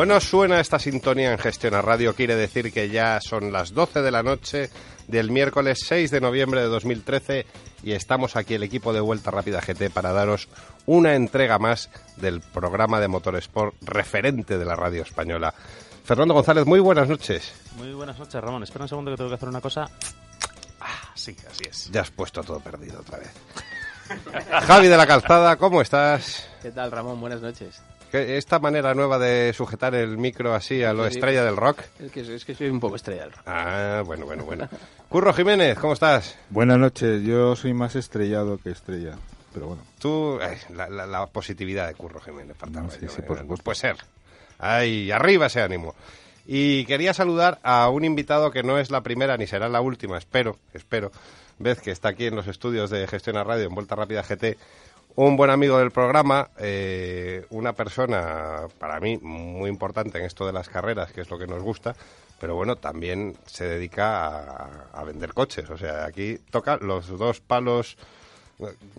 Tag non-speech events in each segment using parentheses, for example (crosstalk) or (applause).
Bueno, suena esta sintonía en Gestión a Radio, quiere decir que ya son las 12 de la noche del miércoles 6 de noviembre de 2013 y estamos aquí el equipo de Vuelta Rápida GT para daros una entrega más del programa de Motorsport referente de la radio española. Fernando González, muy buenas noches. Muy buenas noches, Ramón. Espera un segundo que tengo que hacer una cosa. Ah, sí, así es. Ya has puesto todo perdido otra vez. (laughs) Javi de la Calzada, ¿cómo estás? ¿Qué tal, Ramón? Buenas noches. Esta manera nueva de sujetar el micro así a lo estrella del rock. Es que, es que soy un poco estrella del rock. Ah, bueno, bueno, bueno. Curro Jiménez, ¿cómo estás? Buenas noches, yo soy más estrellado que estrella, pero bueno. Tú, eh, la, la- la positividad de Curro Jiménez, faltaba No, sí, yo, sí, eh, por supuesto. Puede ser. Ay, arriba ese ánimo. Y quería saludar a un invitado que no es la primera ni será la última, espero, espero, vez que está aquí en los estudios de Gestión a Radio en Vuelta Rápida GT, un buen amigo del programa, eh, una persona para mí muy importante en esto de las carreras, que es lo que nos gusta, pero bueno, también se dedica a, a vender coches. O sea, aquí toca los dos palos,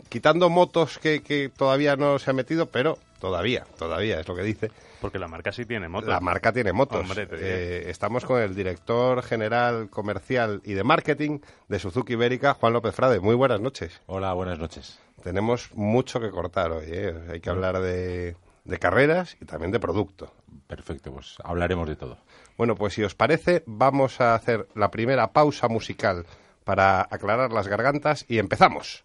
quitando motos que, que todavía no se ha metido, pero todavía, todavía es lo que dice. Porque la marca sí tiene moto. La marca tiene motos. Hombre, te diré. Eh, estamos con el director general comercial y de marketing de Suzuki Ibérica, Juan López Frade. Muy buenas noches. Hola, buenas noches. Tenemos mucho que cortar hoy. ¿eh? Hay que hablar de, de carreras y también de producto. Perfecto, pues hablaremos de todo. Bueno, pues si os parece, vamos a hacer la primera pausa musical para aclarar las gargantas y empezamos.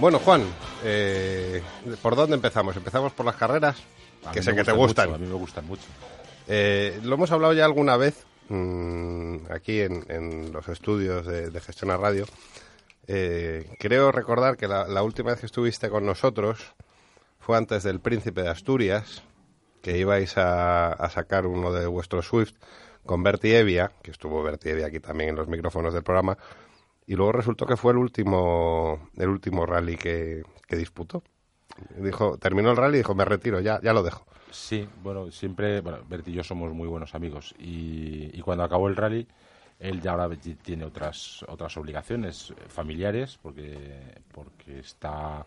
Bueno, Juan, eh, ¿por dónde empezamos? ¿Empezamos por las carreras? A que sé que te gustan mucho, a mí me gustan mucho. Eh, lo hemos hablado ya alguna vez mm, aquí en, en los estudios de, de Gestión a Radio. Eh, creo recordar que la, la última vez que estuviste con nosotros fue antes del Príncipe de Asturias, que ibais a, a sacar uno de vuestros Swift con Bertie Evia, que estuvo Bertie Evia aquí también en los micrófonos del programa, y luego resultó que fue el último, el último rally que, que disputó. Dijo, terminó el rally y dijo, me retiro, ya, ya lo dejo. Sí, bueno, siempre, bueno, Bert y yo somos muy buenos amigos y, y cuando acabó el rally, él ya ahora ti- tiene otras otras obligaciones familiares porque porque está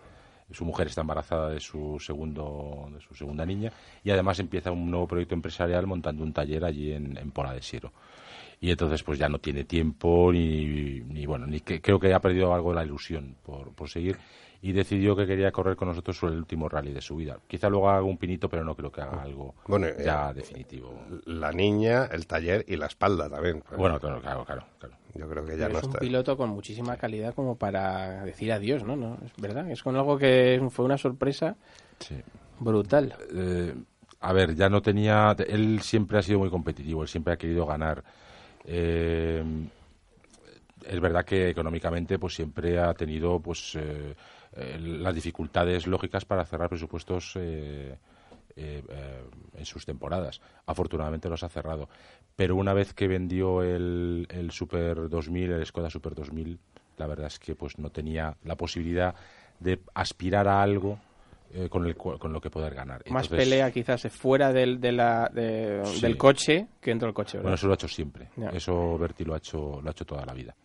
su mujer está embarazada de su segundo de su segunda niña y además empieza un nuevo proyecto empresarial montando un taller allí en, en Pola de Siero. Y entonces pues ya no tiene tiempo ni, ni bueno, ni que, creo que ha perdido algo de la ilusión por, por seguir y decidió que quería correr con nosotros sobre el último rally de su vida. Quizá luego haga un pinito, pero no creo que haga algo Bueno, ya eh, definitivo. La niña, el taller y la espalda también. Bueno, claro, claro, claro. claro. Yo creo que ya Pero no es un piloto con muchísima calidad como para decir adiós, ¿no? ¿no? Es verdad, es con algo que fue una sorpresa Sí. brutal. Eh, a ver, ya no tenía. Él siempre ha sido muy competitivo, él siempre ha querido ganar. Eh, es verdad que económicamente, pues siempre ha tenido, pues, eh, eh, las dificultades lógicas para cerrar presupuestos eh, en sus temporadas. Afortunadamente los ha cerrado. Pero una vez que vendió el, el Super 2000, el Skoda Super 2000, la verdad es que pues no tenía la posibilidad de aspirar a algo eh, con, el, con lo que poder ganar. Más Entonces, pelea quizás fuera del, de la, de- Sí. del coche que dentro del coche, ¿verdad? Bueno, eso lo ha hecho siempre. Eso Berti lo ha hecho, lo ha hecho toda la vida.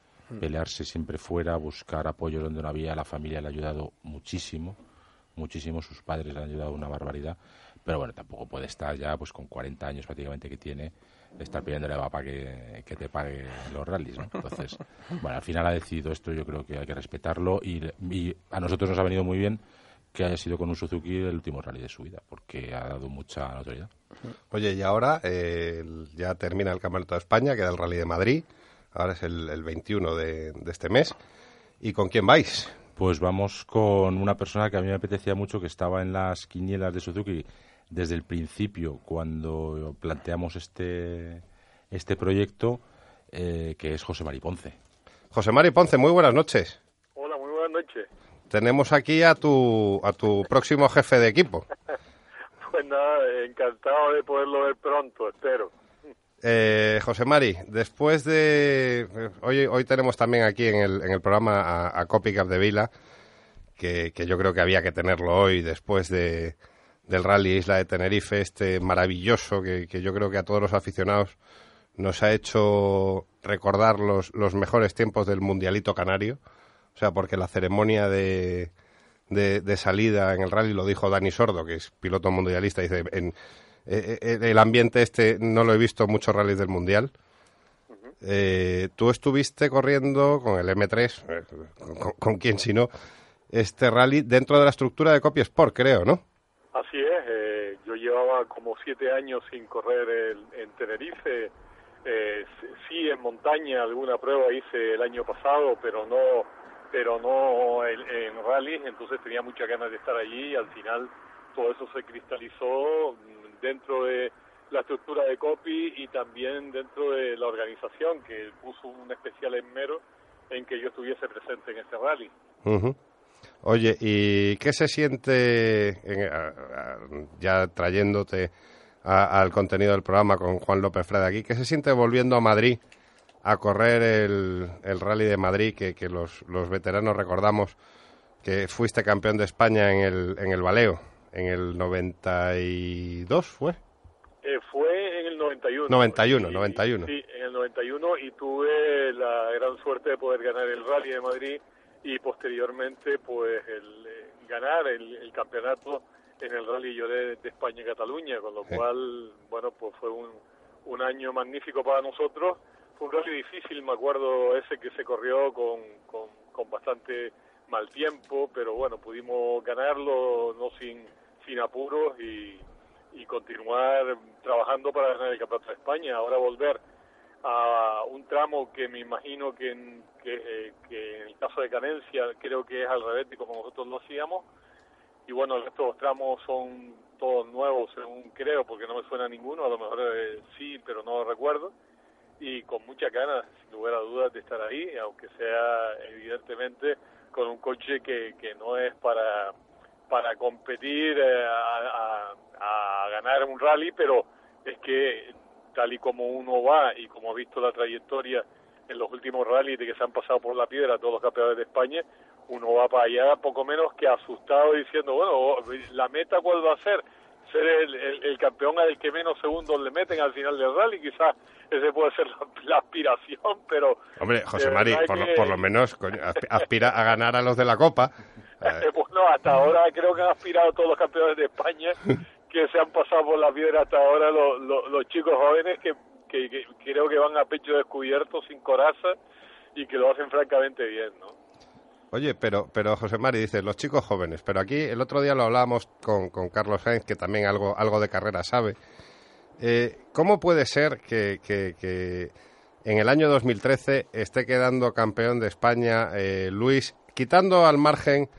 Pelearse siempre fuera, buscar apoyo donde no había. La familia le ha ayudado muchísimo, muchísimo, sus padres le han ayudado una barbaridad, pero bueno, tampoco puede estar ya pues con 40 años prácticamente que tiene, estar pidiéndole a papá que, que te pague los rallies, ¿no? Entonces, (laughs) bueno, al final ha decidido esto, yo creo que hay que respetarlo y, y a nosotros nos ha venido muy bien que haya sido con un Suzuki el último rally de su vida, porque ha dado mucha notoriedad. Oye, y ahora eh, el- ya termina el Campeonato de España, queda el Rally de Madrid, ahora es el, el 21 de, de este mes. ¿Y con quién vais? Pues vamos con una persona que a mí me apetecía mucho, que estaba en las quinielas de Suzuki desde el principio, cuando planteamos este, este proyecto, eh, que es José Mari Ponce. José Mari Ponce, muy buenas noches. Hola, muy buenas noches. Tenemos aquí a tu, a tu próximo jefe de equipo. (laughs) Pues nada, encantado de poderlo ver pronto, espero. Eh, José Mari, después de... Hoy, hoy tenemos también aquí en el, en el programa a, a Copy Capdevila, que, que yo creo que había que tenerlo hoy después de, del Rally Isla de Tenerife, este maravilloso que, que yo creo que a todos los aficionados nos ha hecho recordar los, los mejores tiempos del Mundialito Canario. O sea, porque la ceremonia de, de, de salida en el rally lo dijo Dani Sordo, que es piloto mundialista, dice, en, eh, eh, el ambiente este no lo he visto en muchos rallies del mundial. Eh, tú estuviste corriendo con el M3, eh, con, con- con quién si no, este rally dentro de la estructura de Copy Sport, creo, ¿no? Así es, eh, yo llevaba como siete años sin correr el- en Tenerife. Eh, sí, en montaña alguna prueba hice el año pasado, pero no, pero no en, rally. Entonces tenía muchas ganas de estar allí y al final todo eso se cristalizó mm, dentro de la estructura de Copy y también dentro de la organización que puso un especial esmero en que yo estuviese presente en este rally. Oye, ¿y qué se siente, en- ya trayéndote al contenido del programa con Juan López Freda aquí, qué se siente volviendo a Madrid a correr el, el Rally de Madrid, que, que los, los veteranos recordamos que fuiste campeón de España en el, en el Baleo, en el 92, ¿fue? Eh, fue en el 91. 91, Y- 91. Sí, en el 91 y tuve la gran suerte de poder ganar el Rally de Madrid y posteriormente pues el eh, ganar el, el campeonato en el Rally Lloré de España y Cataluña, con lo Sí. cual, bueno, pues fue un, un año magnífico para nosotros. Fue un rally difícil, me acuerdo ese que se corrió con, con, bastante mal tiempo, pero bueno, pudimos ganarlo no sin, sin apuros y, y continuar trabajando para ganar el Campeonato de España. Ahora volver a un tramo que me imagino que en, que, en el caso de Canencia creo que es al revés de como nosotros lo hacíamos. Y bueno, los tramos son todos nuevos, según creo, porque no me suena ninguno, a lo mejor eh, sí, pero no recuerdo. Y con muchas ganas, sin lugar a dudas, de estar ahí, aunque sea evidentemente con un coche que, que no es para, para competir eh, a, a- ganar un rally, pero es que tal y como uno va y como ha visto la trayectoria en los últimos rallies de que se han pasado por la piedra todos los campeones de España, uno va para allá poco menos que asustado diciendo, bueno, la meta cuál va a ser, ser el, el- el campeón al que menos segundos le meten al final del rally, quizás ese puede ser la, la aspiración, pero Hombre, José Mari, por, lo- que- por lo menos coño, aspira a ganar a los de la Copa. (laughs) Eh, Eh, pues no, hasta ahora creo que han aspirado todos los campeones de España que se han pasado por la piedra hasta ahora los, los, los chicos jóvenes que, que, que creo que van a pecho descubierto, sin coraza y que lo hacen francamente bien, ¿no? Oye, pero, pero José Mari dice, los chicos jóvenes, pero aquí el otro día lo hablábamos con, con Carlos Sainz, que también algo, algo de carrera sabe. Eh, ¿Cómo puede ser que, que- en el año 2013 esté quedando campeón de España eh, Luis, quitando al margen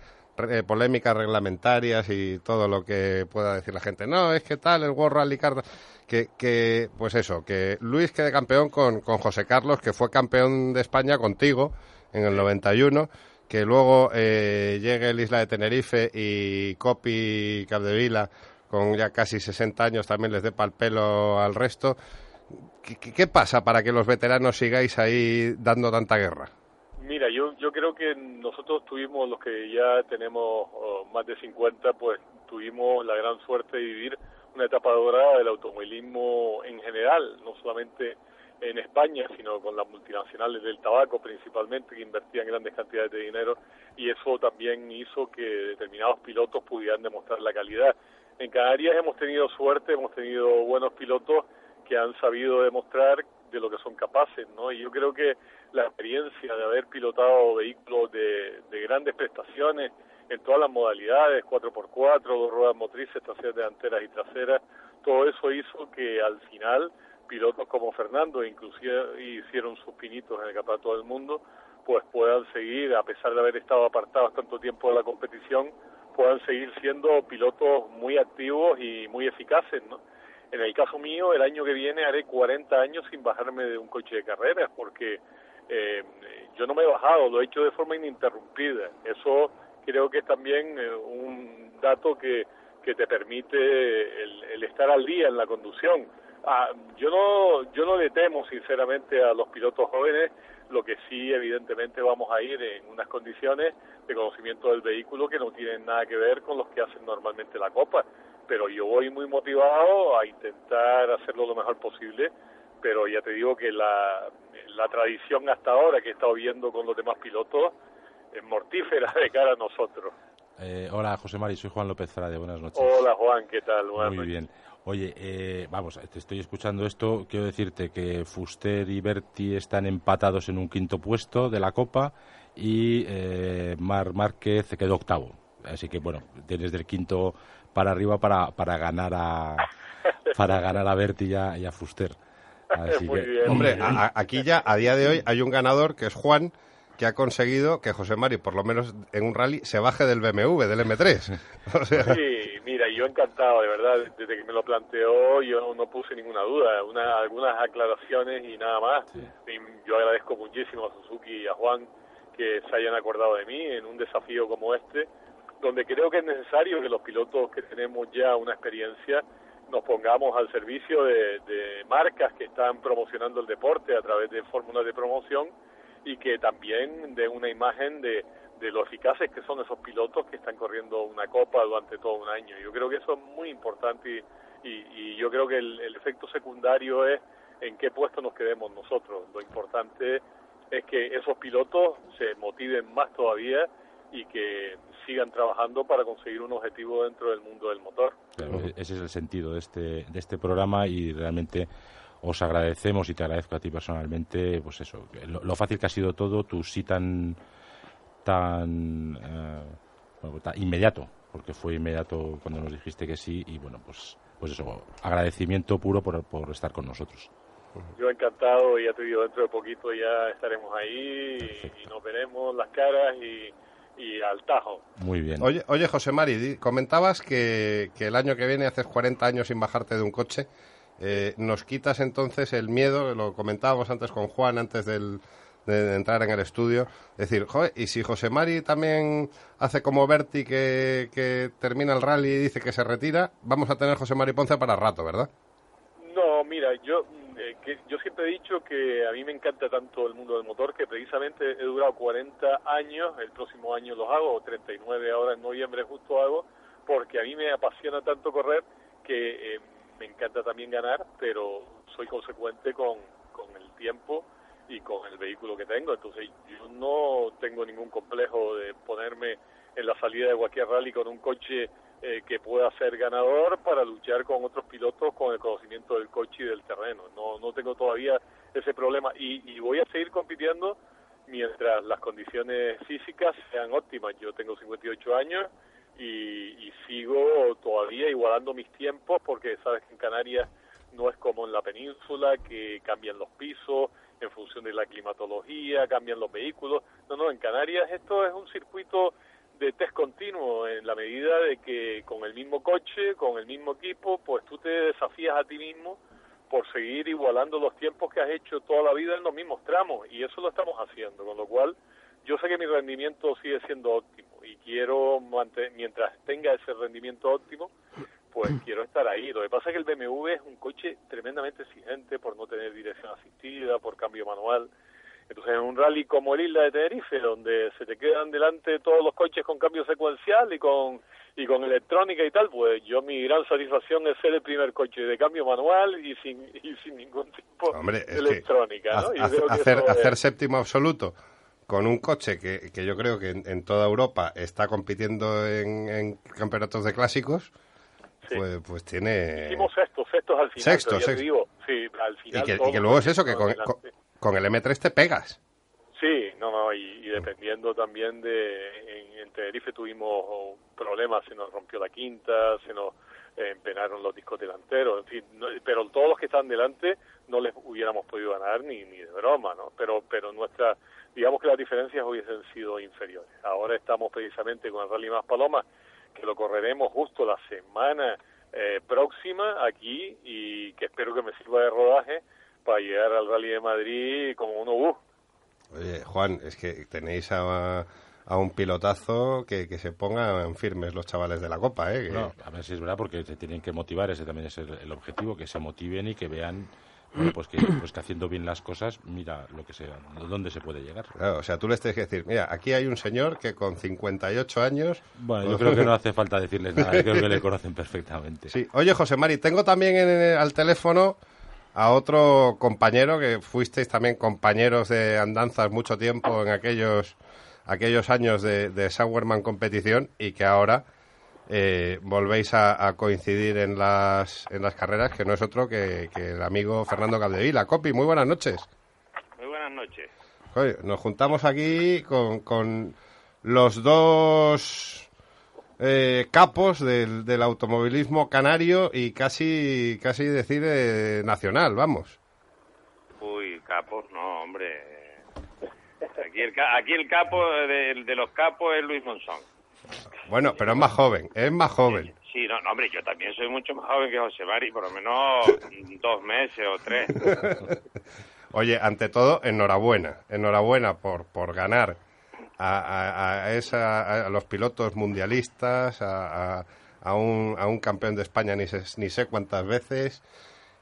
eh, polémicas reglamentarias y todo lo que pueda decir la gente? No, es que tal, el World Rally Car, que, que pues eso, que Luis quede campeón con, con José Carlos, que fue campeón de España contigo en el 91 que luego eh, llegue el Isla de Tenerife y Copi Capdevila con ya casi 60 años también les dé pal pelo al resto. ¿Qué, pasa para que los veteranos sigáis ahí dando tanta guerra? Mira, yo, yo creo que nosotros tuvimos, los que ya tenemos oh, más de 50, pues tuvimos la gran suerte de vivir una etapa dorada del automovilismo en general, no solamente en España, sino con las multinacionales del tabaco principalmente, que invertían grandes cantidades de dinero, y eso también hizo que determinados pilotos pudieran demostrar la calidad. En Canarias hemos tenido suerte, hemos tenido buenos pilotos que han sabido demostrar de lo que son capaces, ¿no? Y yo creo que la experiencia de haber pilotado vehículos de, de grandes prestaciones en todas las modalidades, 4x4, dos ruedas motrices, traseras delanteras y traseras, todo eso hizo que al final pilotos como Fernando, inclusive hicieron sus pinitos en el Campeonato del Mundo, pues puedan seguir, a pesar de haber estado apartados tanto tiempo de la competición, puedan seguir siendo pilotos muy activos y muy eficaces, ¿no? En el caso mío, el año que viene haré 40 años sin bajarme de un coche de carreras, porque eh, yo no me he bajado, lo he hecho de forma ininterrumpida. Eso creo que es también eh, un dato que, que te permite el, el estar al día en la conducción. Ah, yo no yo no le temo sinceramente a los pilotos jóvenes lo que sí evidentemente vamos a ir en unas condiciones de conocimiento del vehículo que no tienen nada que ver con los que hacen normalmente la copa pero yo voy muy motivado a intentar hacerlo lo mejor posible pero ya te digo que la, la tradición hasta ahora que he estado viendo con los demás pilotos es mortífera de cara a nosotros Eh, hola, José Mari, soy Juan López Frade, buenas noches. hola Juan ¿qué tal? Buenas Muy noches. bien. Oye, eh, vamos, te estoy escuchando esto. Quiero decirte que Fuster y Berti están empatados en un quinto puesto de la Copa y eh, Mar Márquez quedó octavo. Así que, bueno, tienes del quinto para arriba para, para ganar a para ganar a Berti y a, y a Fuster. Así que, bien. Hombre, a- aquí ya, a día de hoy, hay un ganador que es Juan, que ha conseguido que José Mari, por lo menos en un rally, se baje del BMW, del M3. (laughs) O sea, Sí, yo encantado, de verdad, desde que me lo planteó yo no puse ninguna duda, una, algunas aclaraciones y nada más. Y yo agradezco muchísimo a Suzuki y a Juan que se hayan acordado de mí en un desafío como este, donde creo que es necesario que los pilotos que tenemos ya una experiencia nos pongamos al servicio de, de marcas que están promocionando el deporte a través de fórmulas de promoción y que también den una imagen de, de lo eficaces que son esos pilotos que están corriendo una copa durante todo un año. Yo creo que eso es muy importante y, y, yo creo que el, efecto secundario es en qué puesto nos quedemos nosotros. Lo importante es que esos pilotos se motiven más todavía y que sigan trabajando para conseguir un objetivo dentro del mundo del motor. Claro, e- ese es el sentido de este, de este programa y realmente os agradecemos y te agradezco a ti personalmente, pues eso, lo, lo fácil que ha sido todo, tu sí tan, tan, eh, bueno, tan inmediato, porque fue inmediato cuando nos dijiste que sí y bueno, pues, pues eso, agradecimiento puro por, por estar con nosotros. Yo encantado, ya te digo, dentro de poquito ya estaremos ahí y, y nos veremos las caras y, y al tajo. Muy bien. oye, oye, José Mari, comentabas que, que el año que viene haces 40 años sin bajarte de un coche. Eh, ¿Nos quitas entonces el miedo? Lo comentábamos antes con Juan, antes del, de, entrar en el estudio. Es decir, joder, ¿y si José Mari también hace como Berti que, que termina el rally y dice que se retira? Vamos a tener José Mari Ponce para rato, ¿verdad? No, mira, yo eh, que yo siempre he dicho que a mí me encanta tanto el mundo del motor que precisamente he durado 40 años, el próximo año los hago, o 39 ahora en noviembre justo hago, porque a mí me apasiona tanto correr que eh, me encanta también ganar, pero soy consecuente con, con el tiempo y con el vehículo que tengo, entonces yo no tengo ningún complejo de ponerme en la salida de cualquier rally con un coche eh, que pueda ser ganador para luchar con otros pilotos con el conocimiento del coche y del terreno. No, no tengo todavía ese problema y, y voy a seguir compitiendo mientras las condiciones físicas sean óptimas. Yo tengo 58 años y, y sigo todavía igualando mis tiempos porque sabes que en Canarias no es como en la península que cambian los pisos en función de la climatología, cambian los vehículos. No, no, en Canarias esto es un circuito de test continuo en la medida de que con el mismo coche, con el mismo equipo, pues tú te desafías a ti mismo por seguir igualando los tiempos que has hecho toda la vida en los mismos tramos y eso lo estamos haciendo, con lo cual yo sé que mi rendimiento sigue siendo óptimo y quiero mantener, mientras tenga ese rendimiento óptimo, pues quiero estar ahí. Lo que pasa es que el BMW es un coche tremendamente exigente por no tener dirección asistida, por cambio manual Entonces, en un rally como el Isla de Tenerife, donde se te quedan delante todos los coches con cambio secuencial y con y con electrónica y tal, pues yo mi gran satisfacción es ser el primer coche de cambio manual y sin (laughs) y sin ningún tipo Hombre, de electrónica, ¿no? hace- hacer, es- séptimo absoluto con un coche que, que yo creo que en, en toda Europa está compitiendo en, en campeonatos de clásicos, Sí. pues, pues tiene... Hicimos sextos, sextos al final. Sexto, pero ya te sexto. digo, sí, al Y que, y luego es eso, que con, el M3 te pegas. Sí, no, no, y, y dependiendo también de. En, en Tenerife tuvimos problemas, se nos rompió la quinta, se nos eh, empenaron los discos delanteros, en fin, no- pero todos los que están delante no les hubiéramos podido ganar ni, ni de broma, ¿no? Pero, pero nuestra. Digamos que las diferencias hubiesen sido inferiores. Ahora estamos precisamente con el Rally Más Paloma, que lo correremos justo la semana eh, próxima aquí y que espero que me sirva de rodaje para llegar al Rally de Madrid como uno bus. Oye, Juan, es que tenéis a, a un pilotazo que, que se pongan firmes los chavales de la Copa, ¿eh? Que- No, a ver si es verdad, porque se tienen que motivar, ese también es el, el objetivo, que se motiven y que vean bueno, pues, que, pues que haciendo bien las cosas, mira lo que sea, dónde se puede llegar. Claro, o sea, tú les tienes que decir, mira, aquí hay un señor que con 58 años... Bueno, yo creo que no (laughs) hace falta decirles nada, yo creo que le conocen perfectamente. Sí. Oye, José Mari, tengo también en- al teléfono a otro compañero que fuisteis también compañeros de andanzas mucho tiempo en aquellos aquellos años de, de Sauerman competición y que ahora eh, volvéis a, a coincidir en las en las carreras que no es otro que, que el amigo Fernando Capdevila. Copi, muy buenas noches. Muy buenas noches. Oye, nos juntamos aquí con, con los dos eh, capos del, del automovilismo canario y casi, casi decir eh, nacional, vamos. Uy, capos, no, hombre. Aquí el, ca- aquí el capo de, de los capos es Luis Monzón. Bueno, pero es más joven, es más joven. Sí, no, no, hombre, yo también soy mucho más joven que José Mari, por lo menos (laughs) dos meses o tres. (laughs) Oye, ante todo, enhorabuena, enhorabuena por, por ganar a, a- a esa, a los pilotos mundialistas, a, a- un, a un campeón de España ni sé, ni sé cuántas veces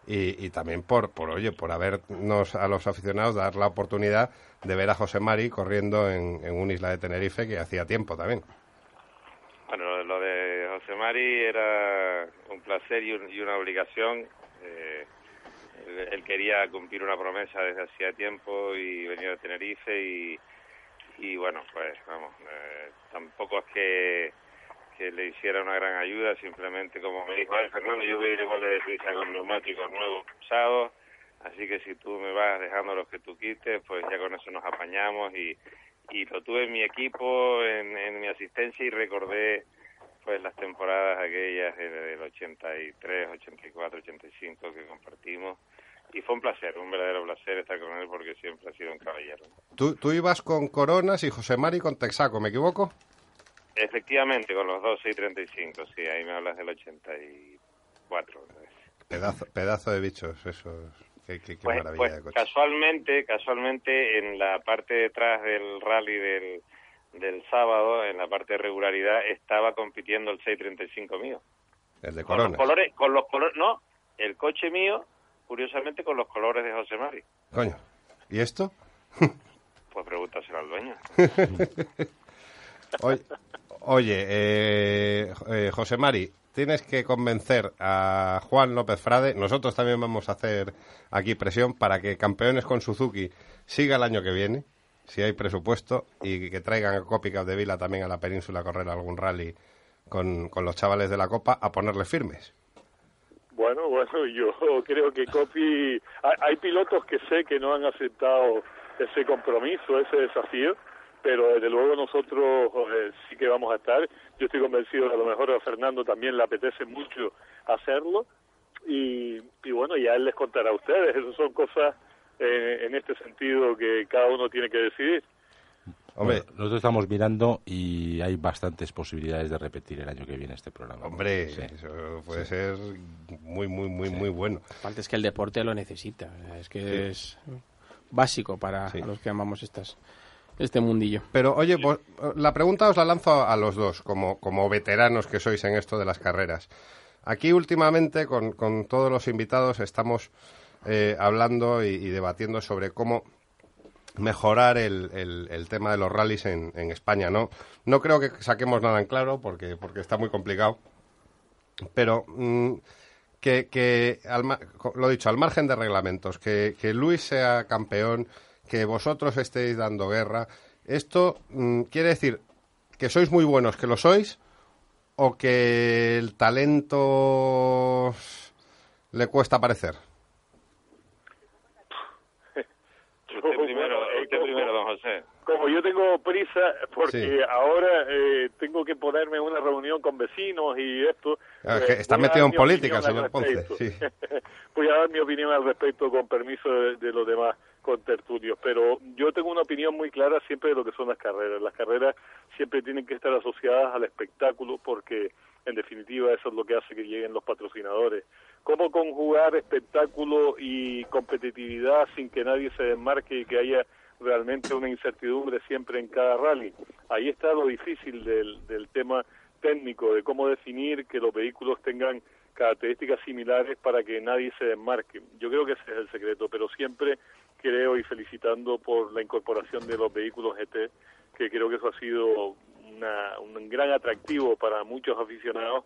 y, y también por, por, oye, por habernos a los aficionados dar la oportunidad de ver a José Mari corriendo en, en un isla de Tenerife que hacía tiempo también. José Mari era un placer y, un- y una obligación. Eh, él, quería cumplir una promesa desde hacía tiempo y venía de Tenerife y, y bueno, pues vamos, eh, tampoco es que, le hiciera una gran ayuda, simplemente como me dijo, "Ay, Fernando, yo voy a ir igual de Suiza con neumáticos nuevos usados, así que si tú me vas dejando los que tú quites, pues ya con eso nos apañamos y, y lo tuve en mi equipo, en, en mi asistencia y recordé pues las temporadas aquellas de- del 83, 84, 85 que compartimos y fue un placer, un verdadero placer estar con él porque siempre ha sido un caballero. Tú, tú ibas con Coronas y José Mari con Texaco, ¿me equivoco? Efectivamente, con los dos 635, sí, ahí me hablas del 84. ¿sabes? Pedazo, pedazo de bichos, esos. Qué, qué- qué Pues, maravilla pues de coche. casualmente, casualmente en la parte de atrás del rally del, del sábado, en la parte de regularidad, estaba compitiendo el 635 mío. El de Con los colores, con los colores, no, el coche mío, curiosamente con los colores de José Mari. Coño. ¿Y esto? (laughs) Pues pregúntaselo al dueño. Oye, oye eh, eh, José Mari, tienes que convencer a Juan López Frade. Nosotros también vamos a hacer aquí presión para que Campeones con Suzuki siga el año que viene, si hay presupuesto, y que traigan a Copi de Vila también a la península a correr algún rally con, con los chavales de la Copa a ponerle firmes. Bueno, bueno, yo (laughs) creo que Copi... Hay, hay pilotos que sé que no han aceptado ese compromiso, ese desafío, pero desde luego nosotros eh, sí que vamos a estar. Yo estoy convencido que a lo mejor a Fernando también le apetece mucho hacerlo y, y bueno, ya él les contará a ustedes. Esas son cosas eh, en este sentido que cada uno tiene que decidir. Hombre, Bueno, nosotros estamos mirando y hay bastantes posibilidades de repetir el año que viene este programa. hombre, Sí. eso puede ser muy, muy, muy, muy bueno. Aparte es que el deporte lo necesita. Es que es básico para Sí. los que amamos estas, este mundillo. Pero oye, vos- la pregunta os la lanzo a, a los dos, como, como veteranos que sois en esto de las carreras. Aquí últimamente, con, con todos los invitados, estamos eh, hablando y, debatiendo sobre cómo mejorar el, el- tema de los rallies en, España. No, no creo que saquemos nada en claro porque, porque está muy complicado. Pero mm, que, que al lo dicho, al margen de reglamentos, que, que Luis sea campeón, que vosotros estéis dando guerra, esto mm, quiere decir que sois muy buenos, que lo sois, o que el talento le cuesta aparecer. Usted primero, Bueno, eh, usted como- Como yo tengo prisa, porque Sí. ahora eh, tengo que ponerme en una reunión con vecinos y esto. Ah, eh, está metido en política, señor Ponce, sí. (laughs) voy a dar mi opinión al respecto con permiso de, de los demás contertulios, pero yo tengo una opinión muy clara siempre de lo que son las carreras. Las carreras siempre tienen que estar asociadas al espectáculo porque en definitiva eso es lo que hace que lleguen los patrocinadores. ¿Cómo conjugar espectáculo y competitividad sin que nadie se desmarque y que haya realmente una incertidumbre siempre en cada rally? Ahí está lo difícil del, del tema técnico, de cómo definir que los vehículos tengan características similares para que nadie se desmarque. Yo creo que ese es el secreto, pero siempre creo y felicitando por la incorporación de los vehículos GT, que creo que eso ha sido una- un gran atractivo para muchos aficionados.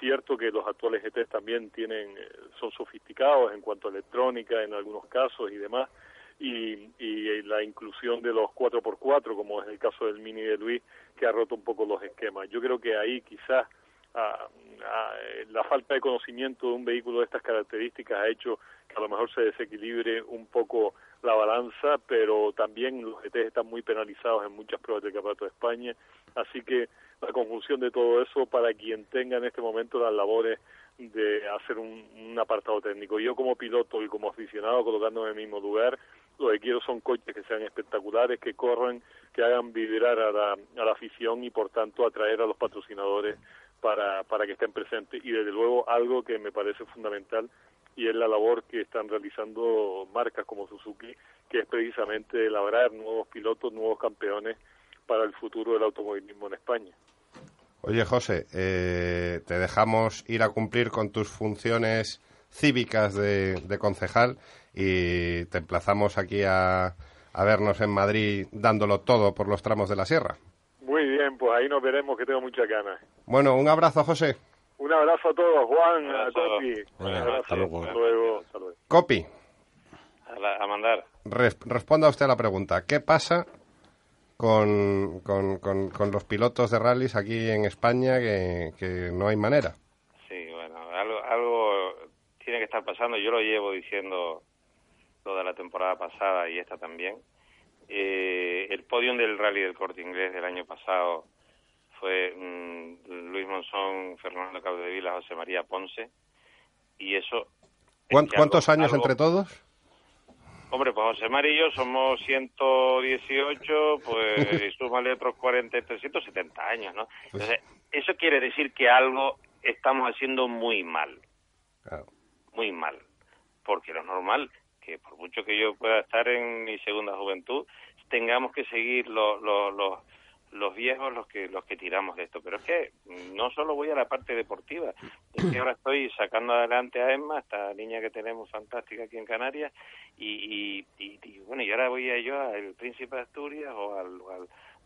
Cierto que los actuales GT también tienen, eh, son sofisticados en cuanto a electrónica en algunos casos y demás, y, y la inclusión de los 4x4, como es el caso del Mini de Luis, que ha roto un poco los esquemas. Yo creo que ahí quizás ah, ah, eh, la falta de conocimiento de un vehículo de estas características ha hecho que a lo mejor se desequilibre un poco la balanza, pero también los GT están muy penalizados en muchas pruebas del Campeonato de España, así que la conjunción de todo eso para quien tenga en este momento las labores de hacer un, un apartado técnico. Yo como piloto y como aficionado colocándome en el mismo lugar, lo que quiero son coches que sean espectaculares, que corran, que hagan vibrar a la, afición y por tanto atraer a los patrocinadores para, para que estén presentes. Y desde luego algo que me parece fundamental y es la labor que están realizando marcas como Suzuki, que es precisamente labrar nuevos pilotos, nuevos campeones para el futuro del automovilismo en España. Oye, José, eh, te dejamos ir a cumplir con tus funciones cívicas de, de concejal y te emplazamos aquí a, a vernos en Madrid dándolo todo por los tramos de la sierra. Muy bien, pues ahí nos veremos que tengo muchas ganas. Bueno, un abrazo, José. Un abrazo a todos, Juan, a. Copi. Abrazo. hasta luego. Hasta luego. Hasta luego. Copi, A, la- a mandar. res- responda usted a la pregunta. ¿Qué pasa con, con, con- con los pilotos de rallies aquí en España que, que no hay manera? Sí, bueno, algo, algo tiene que estar pasando. Yo lo llevo diciendo toda la temporada pasada y esta también. Eh, el podium del Rally del Corte Inglés del año pasado fue mm, Luis Monzón, Fernando Caudevila, José María Ponce. Y eso... es ¿Cuán- que ¿Cuántos algo- años algo- entre todos? Hombre, pues José María y yo somos 118, pues (laughs) súmale otros 40, 370 años, ¿no? Entonces, eso quiere decir que algo estamos haciendo muy mal, Claro. muy mal. Porque lo normal, que por mucho que yo pueda estar en mi segunda juventud, tengamos que seguir los, los, los, viejos los que los que tiramos de esto. Pero es que no solo voy a la parte deportiva, es que ahora estoy sacando adelante a Emma, esta niña que tenemos fantástica aquí en Canarias, y, y, y- bueno, y ahora voy a yo al Príncipe de Asturias o al,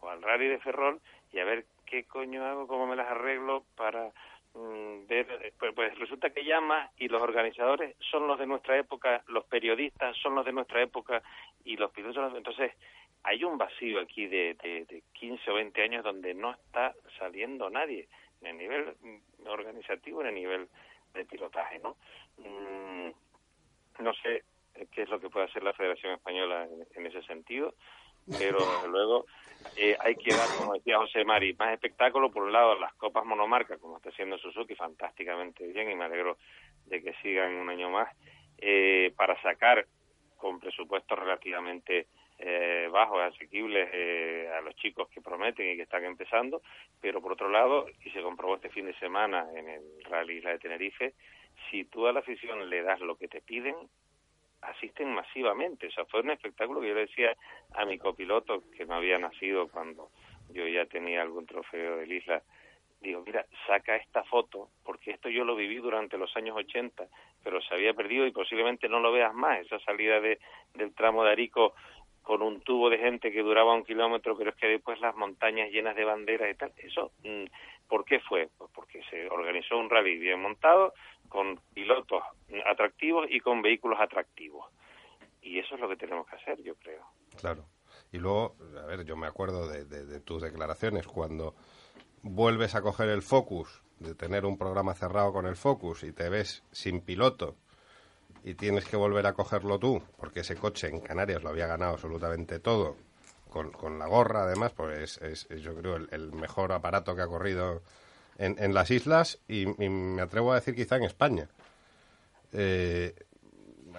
o al Rally de Ferrol y a ver qué coño hago, cómo me las arreglo para mm, eh, pues, pues resulta que llama y los organizadores son los de nuestra época, los periodistas son los de nuestra época y los pilotos de- entonces hay un vacío aquí de, de, de 15 o 20 años donde no está saliendo nadie, en el nivel mm, organizativo, en el nivel de pilotaje, ¿no? Mm, no sé qué es lo que puede hacer la Federación Española en ese sentido, pero luego eh, hay que dar, como decía José Mari, más espectáculo. Por un lado, las copas monomarcas, como está haciendo Suzuki, fantásticamente bien, y me alegro de que sigan un año más, eh, para sacar con presupuestos relativamente eh, bajos, asequibles eh, a los chicos que prometen y que están empezando, pero por otro lado, y se comprobó este fin de semana en el Rally Isla de Tenerife, si tú a la afición le das lo que te piden, asisten masivamente. O sea, fue un espectáculo que yo le decía a mi copiloto, que no había nacido cuando yo ya tenía algún trofeo del Isla, digo, mira, saca esta foto, porque esto yo lo viví durante los años 80, pero se había perdido y posiblemente no lo veas más, esa salida de, del tramo de Arico con un tubo de gente que duraba un kilómetro, pero es que después las montañas llenas de banderas y tal. Eso, mm, ¿por qué fue? Pues porque se organizó un rally bien montado, con pilotos atractivos y con vehículos atractivos. Y eso es lo que tenemos que hacer, yo creo. Claro. Y luego, a ver, yo me acuerdo de, de- tus declaraciones cuando vuelves a coger el Focus, de tener un programa cerrado con el Focus y te ves sin piloto y tienes que volver a cogerlo tú, porque ese coche en Canarias lo había ganado absolutamente todo, con, con la gorra además, pues es, es, yo creo el mejor aparato que ha corrido en, en las islas y, y me atrevo a decir quizá en España. Eh,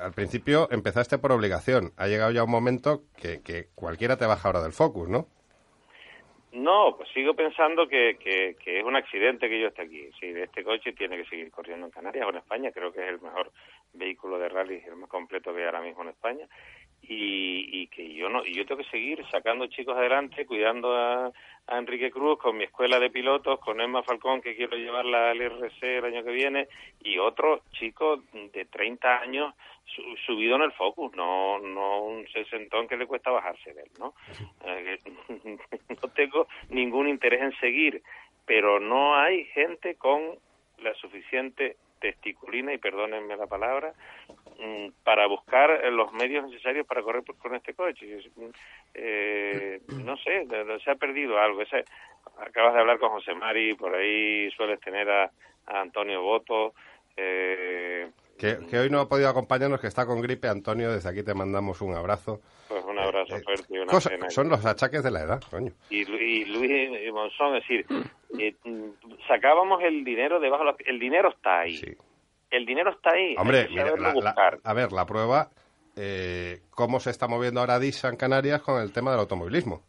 al principio empezaste por obligación. Ha llegado ya un momento que, que cualquiera te baja ahora del Focus, ¿no? No, pues sigo pensando que, que, es un accidente que yo esté aquí. Sí, este coche tiene que seguir corriendo en Canarias o en España. Creo que es el mejor vehículo de rally, el más completo que hay ahora mismo en España. Y, y que yo no, y yo tengo que seguir sacando chicos adelante, cuidando a, a Enrique Cruz con mi escuela de pilotos, con Emma Falcón, que quiero llevarla al IRC el año que viene, y otro chico de 30 años su- subido en el Focus, no no un sesentón que le cuesta bajarse de él, ¿no? Eh, (laughs) no tengo ningún interés en seguir, pero no hay gente con la suficiente testiculina, y perdónenme la palabra, para buscar eh, los medios necesarios para correr por- con este coche. Mm, eh, no sé, se ha perdido algo. Ese- acabas de hablar con José Mari, por ahí sueles tener a, a Antonio Boto. Eh, Que, que hoy no ha podido acompañarnos, que está con gripe. Antonio, desde aquí te mandamos un abrazo. pues un abrazo Eh, fuerte y una Cosa- pena. son los achaques de la edad, coño. y, y Luis Monzón, es decir, eh, mm, sacábamos el dinero debajo. El dinero está ahí. Sí. El dinero está ahí. Hombre, hay que mira, saberlo la- la- buscar. a ver, la prueba, eh, cómo se está moviendo ahora DISA en Canarias con el tema del automovilismo.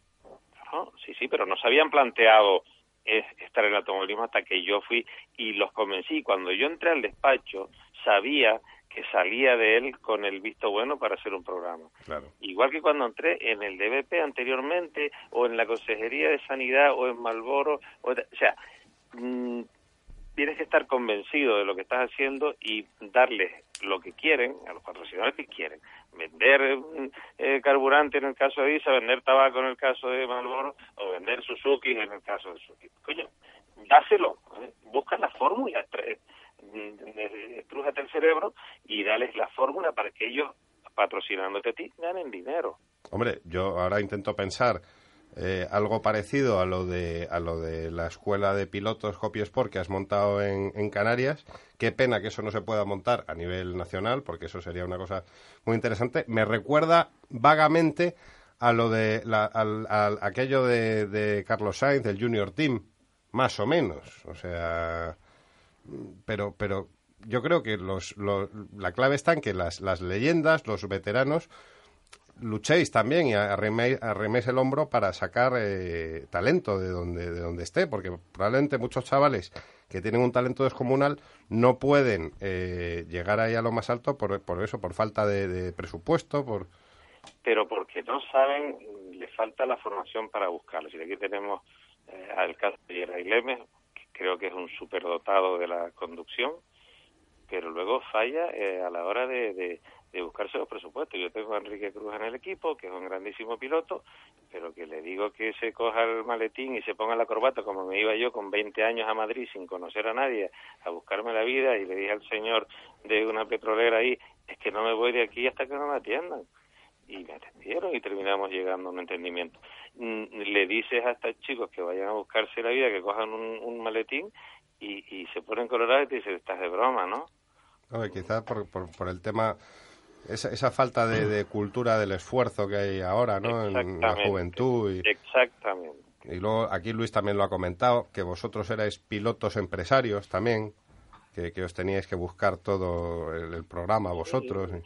¿no? Sí, sí, pero no se habían planteado eh, estar en el automovilismo hasta que yo fui y los convencí. Cuando yo entré al despacho, sabía que salía de él con el visto bueno para hacer un programa. Claro. Igual que cuando entré en el DBP anteriormente, o en la Consejería de Sanidad, o en Malboro, o, o sea, mm, tienes que estar convencido de lo que estás haciendo y darles lo que quieren, a los patrocinadores que quieren. Vender mm, eh, carburante en el caso de ISA, vender tabaco en el caso de Malboro, o vender Suzuki en el caso de Suzuki. Coño, dáselo, ¿eh? busca la fórmula, tra- mm, eh, estrújate el cerebro y dales la fórmula para que ellos, patrocinándote a ti, ganen dinero. Hombre, yo ahora intento pensar eh, algo parecido a lo de a lo de la escuela de pilotos Copy Sport que has montado en, en Canarias. Qué pena que eso no se pueda montar a nivel nacional, porque eso sería una cosa muy interesante. Me recuerda vagamente a lo de la- al- aquello de, de Carlos Sainz, del Junior Team, más o menos. O sea, pero pero yo creo que los, los- la clave está en que las, las leyendas, los veteranos, luchéis también y arreméis, el hombro para sacar eh, talento de donde, de donde esté, porque probablemente muchos chavales que tienen un talento descomunal no pueden eh, llegar ahí a lo más alto por, por eso, por falta de, de presupuesto, por... pero porque no saben, le falta la formación para buscarlo. Si aquí tenemos eh, al caso de Gerard Lemes, creo que es un superdotado de la conducción, pero luego falla eh, a la hora de, de buscarse los presupuestos. Yo tengo a Enrique Cruz en el equipo, que es un grandísimo piloto, pero que le digo que se coja el maletín y se ponga la corbata, como me iba yo con 20 años a Madrid sin conocer a nadie, a buscarme la vida, y le dije al señor de una petrolera ahí, es que no me voy de aquí hasta que no me atiendan y me atendieron y terminamos llegando a un entendimiento. Mm, Le dices a estos chicos que vayan a buscarse la vida, que cojan un, maletín y, y se ponen colorados y te dicen, estás de broma, ¿no? Hombre, quizás por, por, por el tema, esa, esa falta de, de cultura del esfuerzo que hay ahora, ¿no? En la juventud. Y, Exactamente. y luego aquí Luis también lo ha comentado, que vosotros erais pilotos empresarios también, que, que os teníais que buscar todo el, el programa vosotros. Me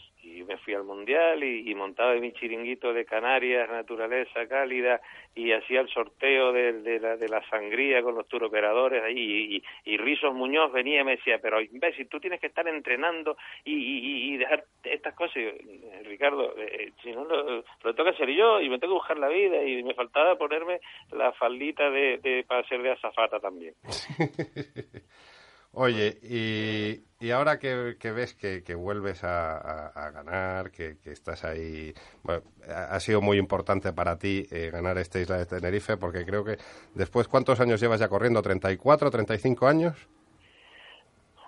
fui al mundial y, montaba mi chiringuito de Canarias, naturaleza cálida, y hacía el sorteo de, la, de la sangría con los turoperadores ahí. Y, y, Rizos Muñoz venía y me decía, pero imbécil, tú tienes que estar entrenando y, y, dejar estas cosas. Yo, "Eh, Ricardo, eh, si no lo, lo tengo que hacer yo y me tengo que buscar la vida. Y me faltaba ponerme la faldita de, de para ser de azafata también. (laughs) Oye, y, y ahora que, que ves que, que vuelves a, a- a ganar, que, que estás ahí, bueno, ha ha sido muy importante para ti eh, ganar esta isla de Tenerife, porque creo que después, ¿cuántos años llevas ya corriendo? ¿34, 35 años?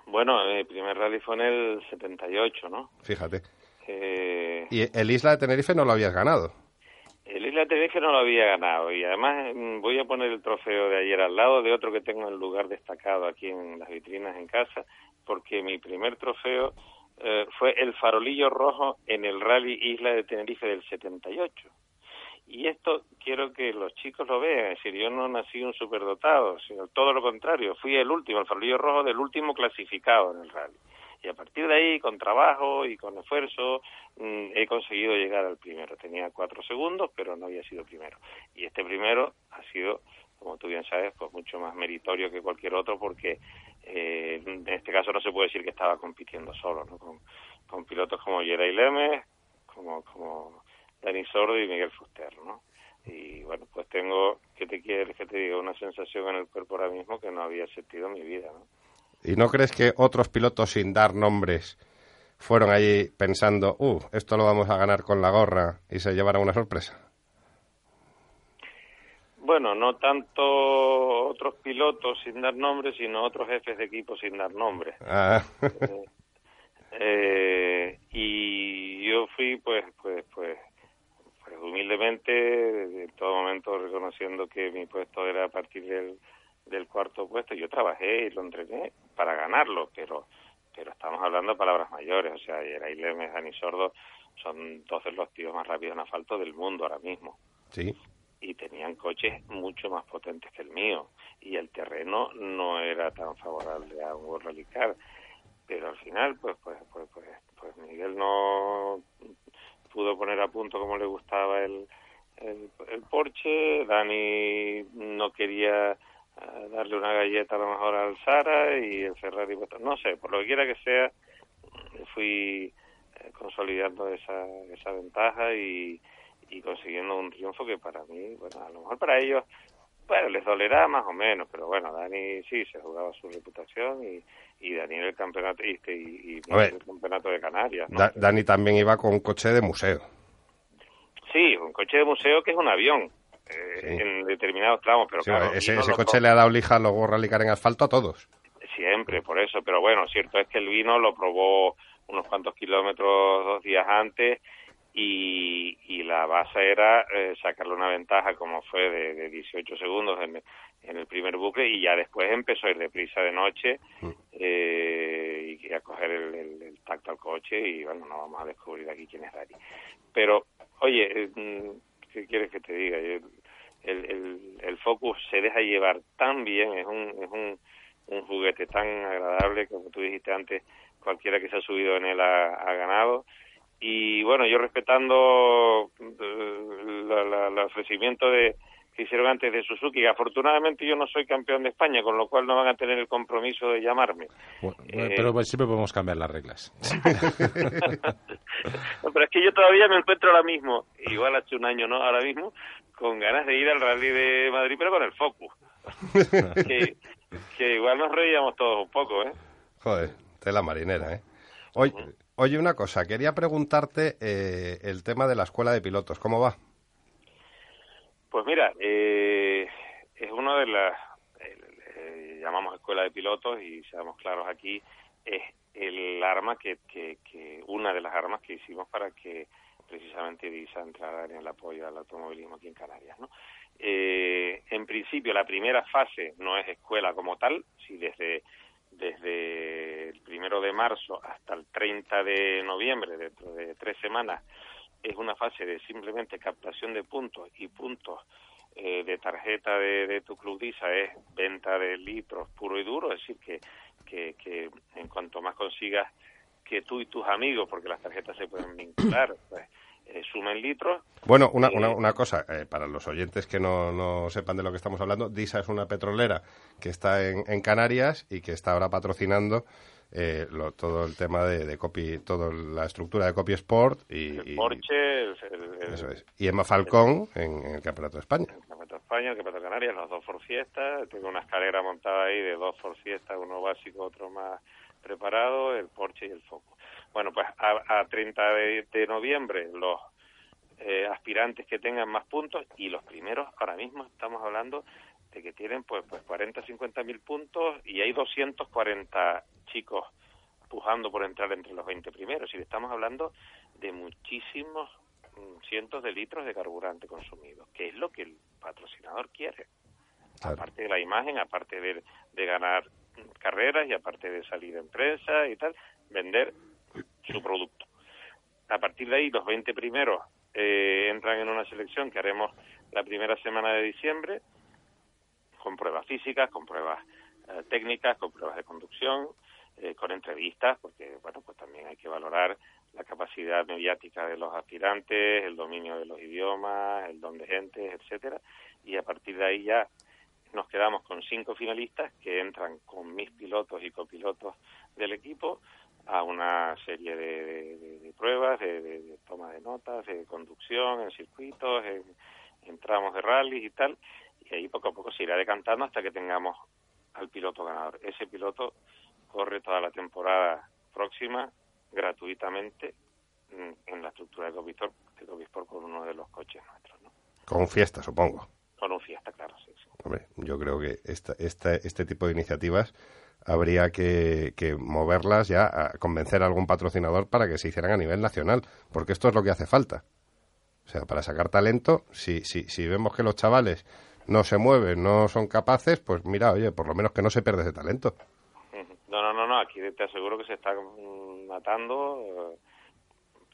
Bueno, mi primer rally fue en el 78, ¿no? Fíjate. Eh, Y el Isla de Tenerife no lo habías ganado. El Isla Tenerife no lo había ganado y además mm, voy a poner el trofeo de ayer al lado de otro que tengo en lugar destacado aquí en las vitrinas en casa, porque mi primer trofeo eh, fue el farolillo rojo en el rally Isla de Tenerife del 78. Y esto quiero que los chicos lo vean, es decir, yo no nací un superdotado, sino todo lo contrario, fui el último, el farolillo rojo del último clasificado en el rally. Y a partir de ahí, con trabajo y con esfuerzo, mm, he conseguido llegar al primero. Tenía cuatro segundos, pero no había sido primero. Y este primero ha sido, como tú bien sabes, pues mucho más meritorio que cualquier otro, porque eh, en este caso no se puede decir que estaba compitiendo solo, ¿no? Con, con pilotos como Yeray Lemes, como, como Dani Sordo y Miguel Fuster, ¿no? Y bueno, pues tengo, ¿qué te quieres que te diga? Una sensación en el cuerpo ahora mismo que no había sentido en mi vida, ¿no? ¿Y no crees que otros pilotos sin dar nombres fueron allí pensando, uh, esto lo vamos a ganar con la gorra y se llevaron una sorpresa? Bueno, no tanto otros pilotos sin dar nombres, sino otros jefes de equipo sin dar nombres. Ah, (laughs) Eh, y yo fui, pues, pues, pues, pues humildemente, en todo momento reconociendo que mi puesto era a partir del, del cuarto puesto. Yo trabajé y lo entrené para ganarlo, pero pero estamos hablando de palabras mayores. O sea, Lemes, Dani Sordo son dos de los tíos más rápidos en asfalto del mundo ahora mismo sí. y tenían coches mucho más potentes que el mío y el terreno no era tan favorable a un World Rally Car pero al final pues pues pues pues, pues Miguel no pudo poner a punto como le gustaba el el, el Porsche Dani no quería darle una galleta a lo mejor al Sara y el Ferrari pues, no sé por lo que quiera que sea fui eh, consolidando esa esa ventaja y y consiguiendo un triunfo que para mí, bueno, a lo mejor para ellos, bueno, les dolerá más o menos, pero bueno, Dani sí se jugaba su reputación y, y Daniel el campeonato y, y, y A ver. el campeonato de Canarias. ¿no? Da- Dani también iba con un coche de museo. Sí, un coche de museo que es un avión eh, Sí. en determinados tramos, pero Sí, claro, ese coche le ha dado lija a los World Rally Car en asfalto a todos. siempre, por eso, pero bueno, cierto es que el vino lo probó unos cuantos kilómetros dos días antes y, y la base era eh, sacarle una ventaja como fue de, de 18 segundos en, en el primer bucle y ya después empezó a ir deprisa de noche eh, y a coger el, el- el tacto al coche y bueno, no vamos a descubrir aquí quién es Dani. Pero, oye, eh, mm, ¿qué quieres que te diga? Yo- el, el, el Focus se deja llevar tan bien, es un, es un, un juguete tan agradable, como tú dijiste antes, cualquiera que se ha subido en él ha, ha ganado. Y bueno, yo respetando eh, el ofrecimiento de que hicieron antes de Suzuki, afortunadamente yo no soy campeón de España, con lo cual no van a tener el compromiso de llamarme. Bueno, Eh, pero pues siempre podemos cambiar las reglas. (laughs) No, pero es que yo todavía me encuentro ahora mismo, igual hace un año, ¿no? Ahora mismo, con ganas de ir al Rally de Madrid, pero con el Focus. (laughs) que, que igual nos reíamos todos un poco, ¿eh? Joder, tela marinera, ¿eh? Oye, oye, una cosa, quería preguntarte eh, el tema de la escuela de pilotos, ¿cómo va? Pues mira, eh, es una de las, eh, llamamos escuela de pilotos y seamos claros aquí, es el arma que, que, que, una de las armas que hicimos para que precisamente DISA entrara en el apoyo al automovilismo aquí en Canarias, ¿no? Eh, en principio, la primera fase no es escuela como tal, si desde desde el primero de marzo hasta el 30 de noviembre, dentro de tres semanas, es una fase de simplemente captación de puntos y puntos eh, de tarjeta de, de tu club DISA es venta de litros puro y duro, es decir, que, que, que en cuanto más consigas que tú y tus amigos, porque las tarjetas se pueden vincular, (clears throat) pues eh, sumen litros. Bueno, una, una, Eh, una cosa, eh, para los oyentes que no, no sepan de lo que estamos hablando, DISA es una petrolera que está en, en Canarias y que está ahora patrocinando eh, lo- todo el tema de, de copy, toda la estructura de copy sport y, El Porsche, el, eso es. Y Emma Falcón en, en el Campeonato de España. el Campeonato de España, el Campeonato de Canarias, los dos por fiesta. Tengo una escalera montada ahí de dos por fiesta, uno básico, otro más preparado, el Porsche y el Foco. Bueno, pues a, a 30 de, de noviembre los eh, aspirantes que tengan más puntos y los primeros, ahora mismo estamos hablando que tienen pues, pues 40, 50 mil puntos y hay 240 chicos pujando por entrar entre los 20 primeros. Y estamos hablando de muchísimos mm, cientos de litros de carburante consumido, que es lo que el patrocinador quiere. Claro. Aparte de la imagen, aparte de, de ganar carreras y aparte de salir en prensa y tal, vender su producto. A partir de ahí, los 20 primeros eh, entran en una selección que haremos la primera semana de diciembre, con pruebas físicas, con pruebas eh, técnicas, con pruebas de conducción, eh, con entrevistas, porque bueno, pues también hay que valorar la capacidad mediática de los aspirantes, el dominio de los idiomas, el don de gente, etcétera, y a partir de ahí ya nos quedamos con cinco finalistas que entran con mis pilotos y copilotos del equipo a una serie de, de- pruebas, de, toma de notas, de conducción en circuitos, en, en tramos de rally y tal, y ahí poco a poco se irá decantando hasta que tengamos al piloto ganador. Ese piloto corre toda la temporada próxima gratuitamente mm, en la estructura de Covisport, de Covisport con uno de los coches nuestros, ¿no? Con fiesta, supongo. Con un fiesta, claro, sí, sí. Hombre, yo creo que esta, esta- este tipo de iniciativas habría que, que moverlas ya a convencer a algún patrocinador para que se hicieran a nivel nacional, porque esto es lo que hace falta. O sea, para sacar talento, si, si, si vemos que los chavales no se mueven, no son capaces, pues mira, oye, por lo menos que no se pierda ese talento. (laughs) No, no, no, no, aquí te aseguro que se está mm, matando, eh,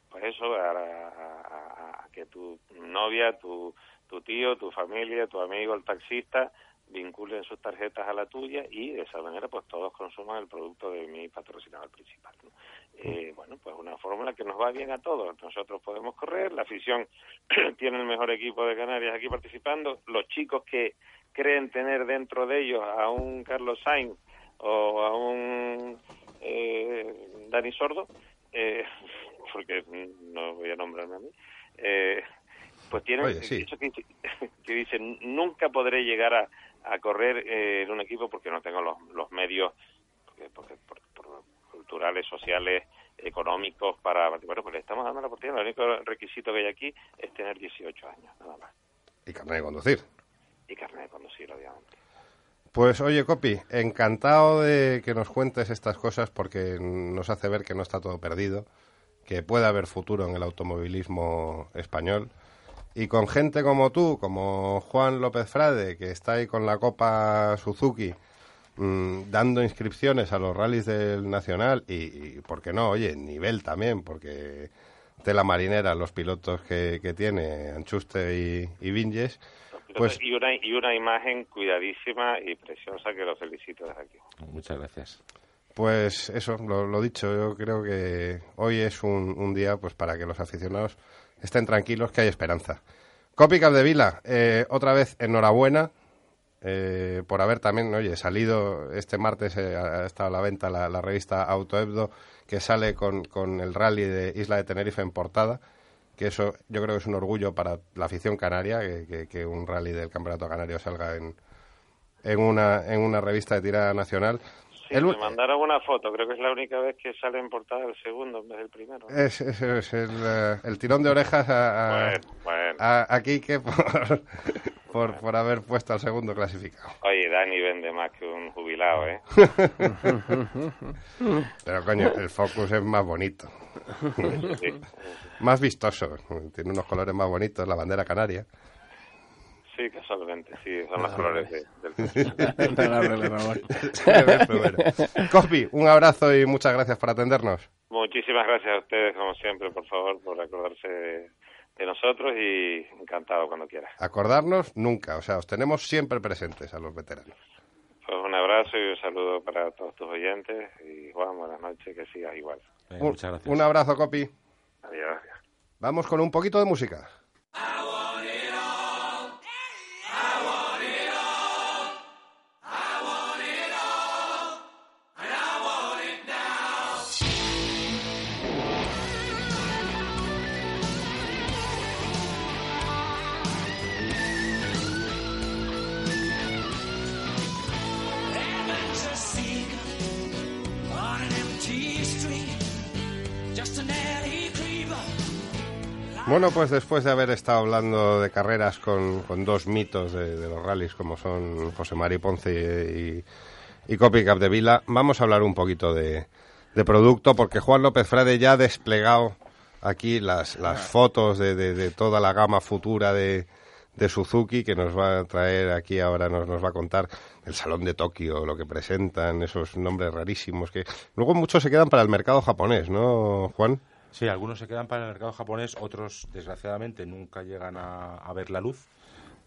pues eso, a, a- que tu novia, tu, tu tío, tu familia, tu amigo, el taxista, vinculen sus tarjetas a la tuya y de esa manera pues todos consuman el producto de mi patrocinador principal. Eh, bueno, pues una fórmula que nos va bien a todos. Nosotros podemos correr, la afición (clears throat) tiene el mejor equipo de Canarias aquí participando, los chicos que creen tener dentro de ellos a un Carlos Sainz o a un eh, Dani Sordo, eh, (laughs) porque no voy a nombrarme a mí, eh, pues tienen Oye, sí. eso que, (laughs) que dicen, nunca podré llegar a, a correr eh, en un equipo porque no tengo los, los medios porque, porque- por- por culturales, sociales, económicos para... Bueno, pues le estamos dando la oportunidad. El único requisito que hay aquí es tener 18 años, nada más. Y carnet de conducir. Y carnet de conducir, obviamente. Pues oye, Copi, encantado de que nos cuentes estas cosas porque nos hace ver que no está todo perdido, que puede haber futuro en el automovilismo español. Y con gente como tú, como Juan López Frade, que está ahí con la Copa Suzuki, mm, dando inscripciones a los rallies del Nacional y, y, ¿por qué no? Oye, nivel también, porque tela marinera los pilotos que, que tiene Anchuste y, y Vinges, pues y, una, y una imagen cuidadísima y preciosa que lo felicito desde aquí. Muchas gracias. Pues eso, lo, lo dicho, yo creo que hoy es un, un día pues para que los aficionados estén tranquilos, que hay esperanza. Copi Capdevila, eh, otra vez enhorabuena eh, por haber también, oye, salido este martes, eh, ha estado a la venta la, la revista Autoebdo, que sale con, con el rally de Isla de Tenerife en portada, que eso yo creo que es un orgullo para la afición canaria, que, que- que un rally del Campeonato Canario salga en, en, una, en una revista de tirada nacional. Sí, El me mandaron una foto, creo que es la única vez que sale en portada el segundo en vez del primero. Es, es- es el, eh, el tirón de orejas a, a, Bueno, bueno. a- a Quique por, (laughs) por, por haber puesto al segundo clasificado. Oye, Dani vende más que un jubilado, ¿eh? (laughs) Pero coño, el Focus es más bonito, Sí, más vistoso, tiene unos colores más bonitos, la bandera canaria. Sí casualmente, sí, son los colores de- del... No, no, no, no, no. Sí, me ves primero. Cospi, un abrazo y muchas gracias por atendernos. Muchísimas gracias a ustedes, como siempre, por favor, por acordarse de, de nosotros y encantado cuando quieras. Acordarnos nunca, o sea, os tenemos siempre presentes a los veteranos. Pues un abrazo y un saludo para todos tus oyentes y Juan, buenas noches, que sigas igual. Un, muchas gracias. un abrazo, Copi. Adiós. Vamos con un poquito de música. Bueno, pues después de haber estado hablando de carreras con, con dos mitos de, de los rallies como son José Mari Ponce y, y Copy Cap de Vila, vamos a hablar un poquito de, de producto porque Juan López Frade ya ha desplegado aquí las, las fotos de, de- de toda la gama futura de, de Suzuki que nos va a traer aquí ahora, nos, nos va a contar el Salón de Tokio, lo que presentan, esos nombres rarísimos que luego muchos se quedan para el mercado japonés, ¿no, Juan? Sí, algunos se quedan para el mercado japonés, otros desgraciadamente nunca llegan a, a ver la luz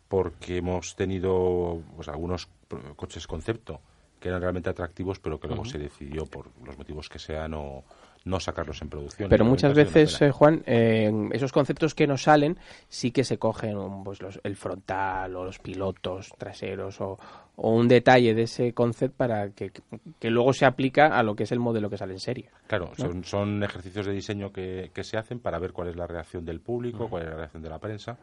porque hemos tenido pues, algunos coches concepto que eran realmente atractivos pero que luego se decidió por los motivos que sean no, no sacarlos en producción. Pero muchas veces, eh, Juan, eh, esos conceptos que nos salen sí que se cogen pues, los- el frontal o los pilotos traseros o, o un detalle de ese concepto para que, que luego se aplica a lo que es el modelo que sale en serie. Claro, son, son ejercicios de diseño que, que se hacen para ver cuál es la reacción del público, cuál es la reacción de la prensa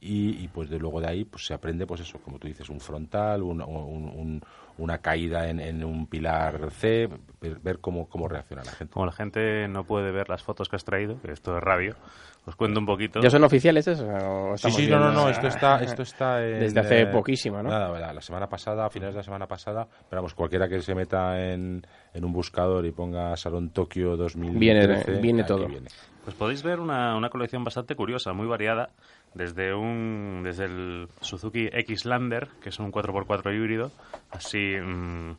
y, y, pues de luego de ahí pues se aprende pues eso como tú dices un frontal un- un- un- una caída en, en un pilar C ver, ver cómo, cómo reacciona la gente Como la gente no puede ver las fotos que has traído, que esto es radio, os cuento un poquito. ¿Ya son oficiales esos? o Sí, sí, no, no, no, esto está, esto (laughs) está en, Desde hace eh, poquísimo, ¿no? Nada, la, la semana pasada, a finales de la semana pasada, pero vamos, cualquiera que se meta en, en un buscador y ponga Salón Tokio 2013, Viene- viene todo. viene. Pues podéis ver una, una colección bastante curiosa, muy variada, desde un desde el Suzuki X-Lander, que es un 4x4 híbrido, así mm,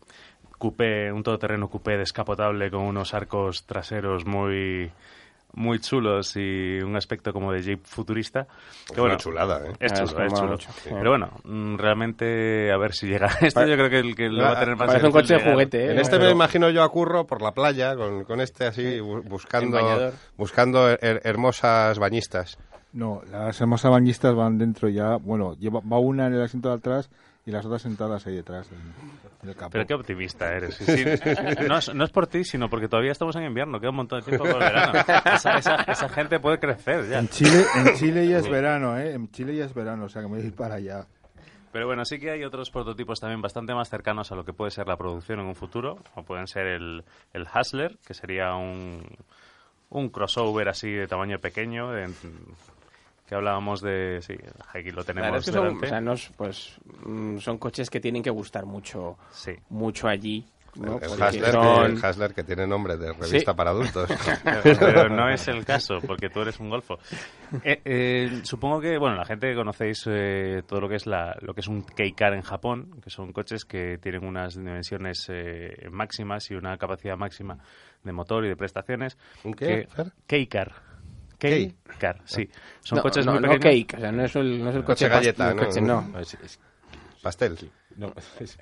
coupé, un todoterreno coupé descapotable con unos arcos traseros muy muy chulos y un aspecto como de Jeep futurista. Que Es una chulada, ¿eh? Es chulo, es chulo. mucho, sí. Pero bueno, mm, realmente a ver si llega. (laughs) Esto yo creo que el que lo va a tener más Parece un coche de juguete, ¿eh? En este Pero- me imagino yo a Curro por la playa, con, con este así, bu- buscando, buscando her- hermosas bañistas. No, las hermosas bañistas van dentro ya. Bueno, lleva, va una en el asiento de atrás y las otras sentadas ahí detrás en, el capó. Pero qué optimista eres. Sí, sí. No, es, no es por ti, sino porque todavía estamos en invierno. Queda un montón de tiempo por el verano. Esa, esa- esa gente puede crecer ya. En Chile, en Chile ya es verano, ¿eh? En Chile ya es verano, o sea que me voy a ir para allá. Pero bueno, sí que hay otros prototipos también bastante más cercanos a lo que puede ser la producción en un futuro. Como pueden ser el, el Hustler, que sería un, un crossover así de tamaño pequeño. en- que hablábamos de... Sí, aquí lo tenemos es que son, o sea, no es, pues, mm, son coches que tienen que gustar mucho, Sí. mucho allí. ¿no? El, Hasler, son- que, Hasler que tiene nombre de revista Sí. para adultos. (laughs) pero no es el caso, porque tú eres un golfo. Eh, eh, supongo que, bueno, la gente que conocéis eh, todo lo que es la, lo que es un K-Car en Japón, que son coches que tienen unas dimensiones eh, máximas y una capacidad máxima de motor y de prestaciones. ¿Un qué? K-Car. K. K-Car, sí. Son no, coches no, muy no pequeños. cake, o sea, no es el, no es el Coche galleta, el ¿no? coche, no. No, es- es- Pastel. no, es-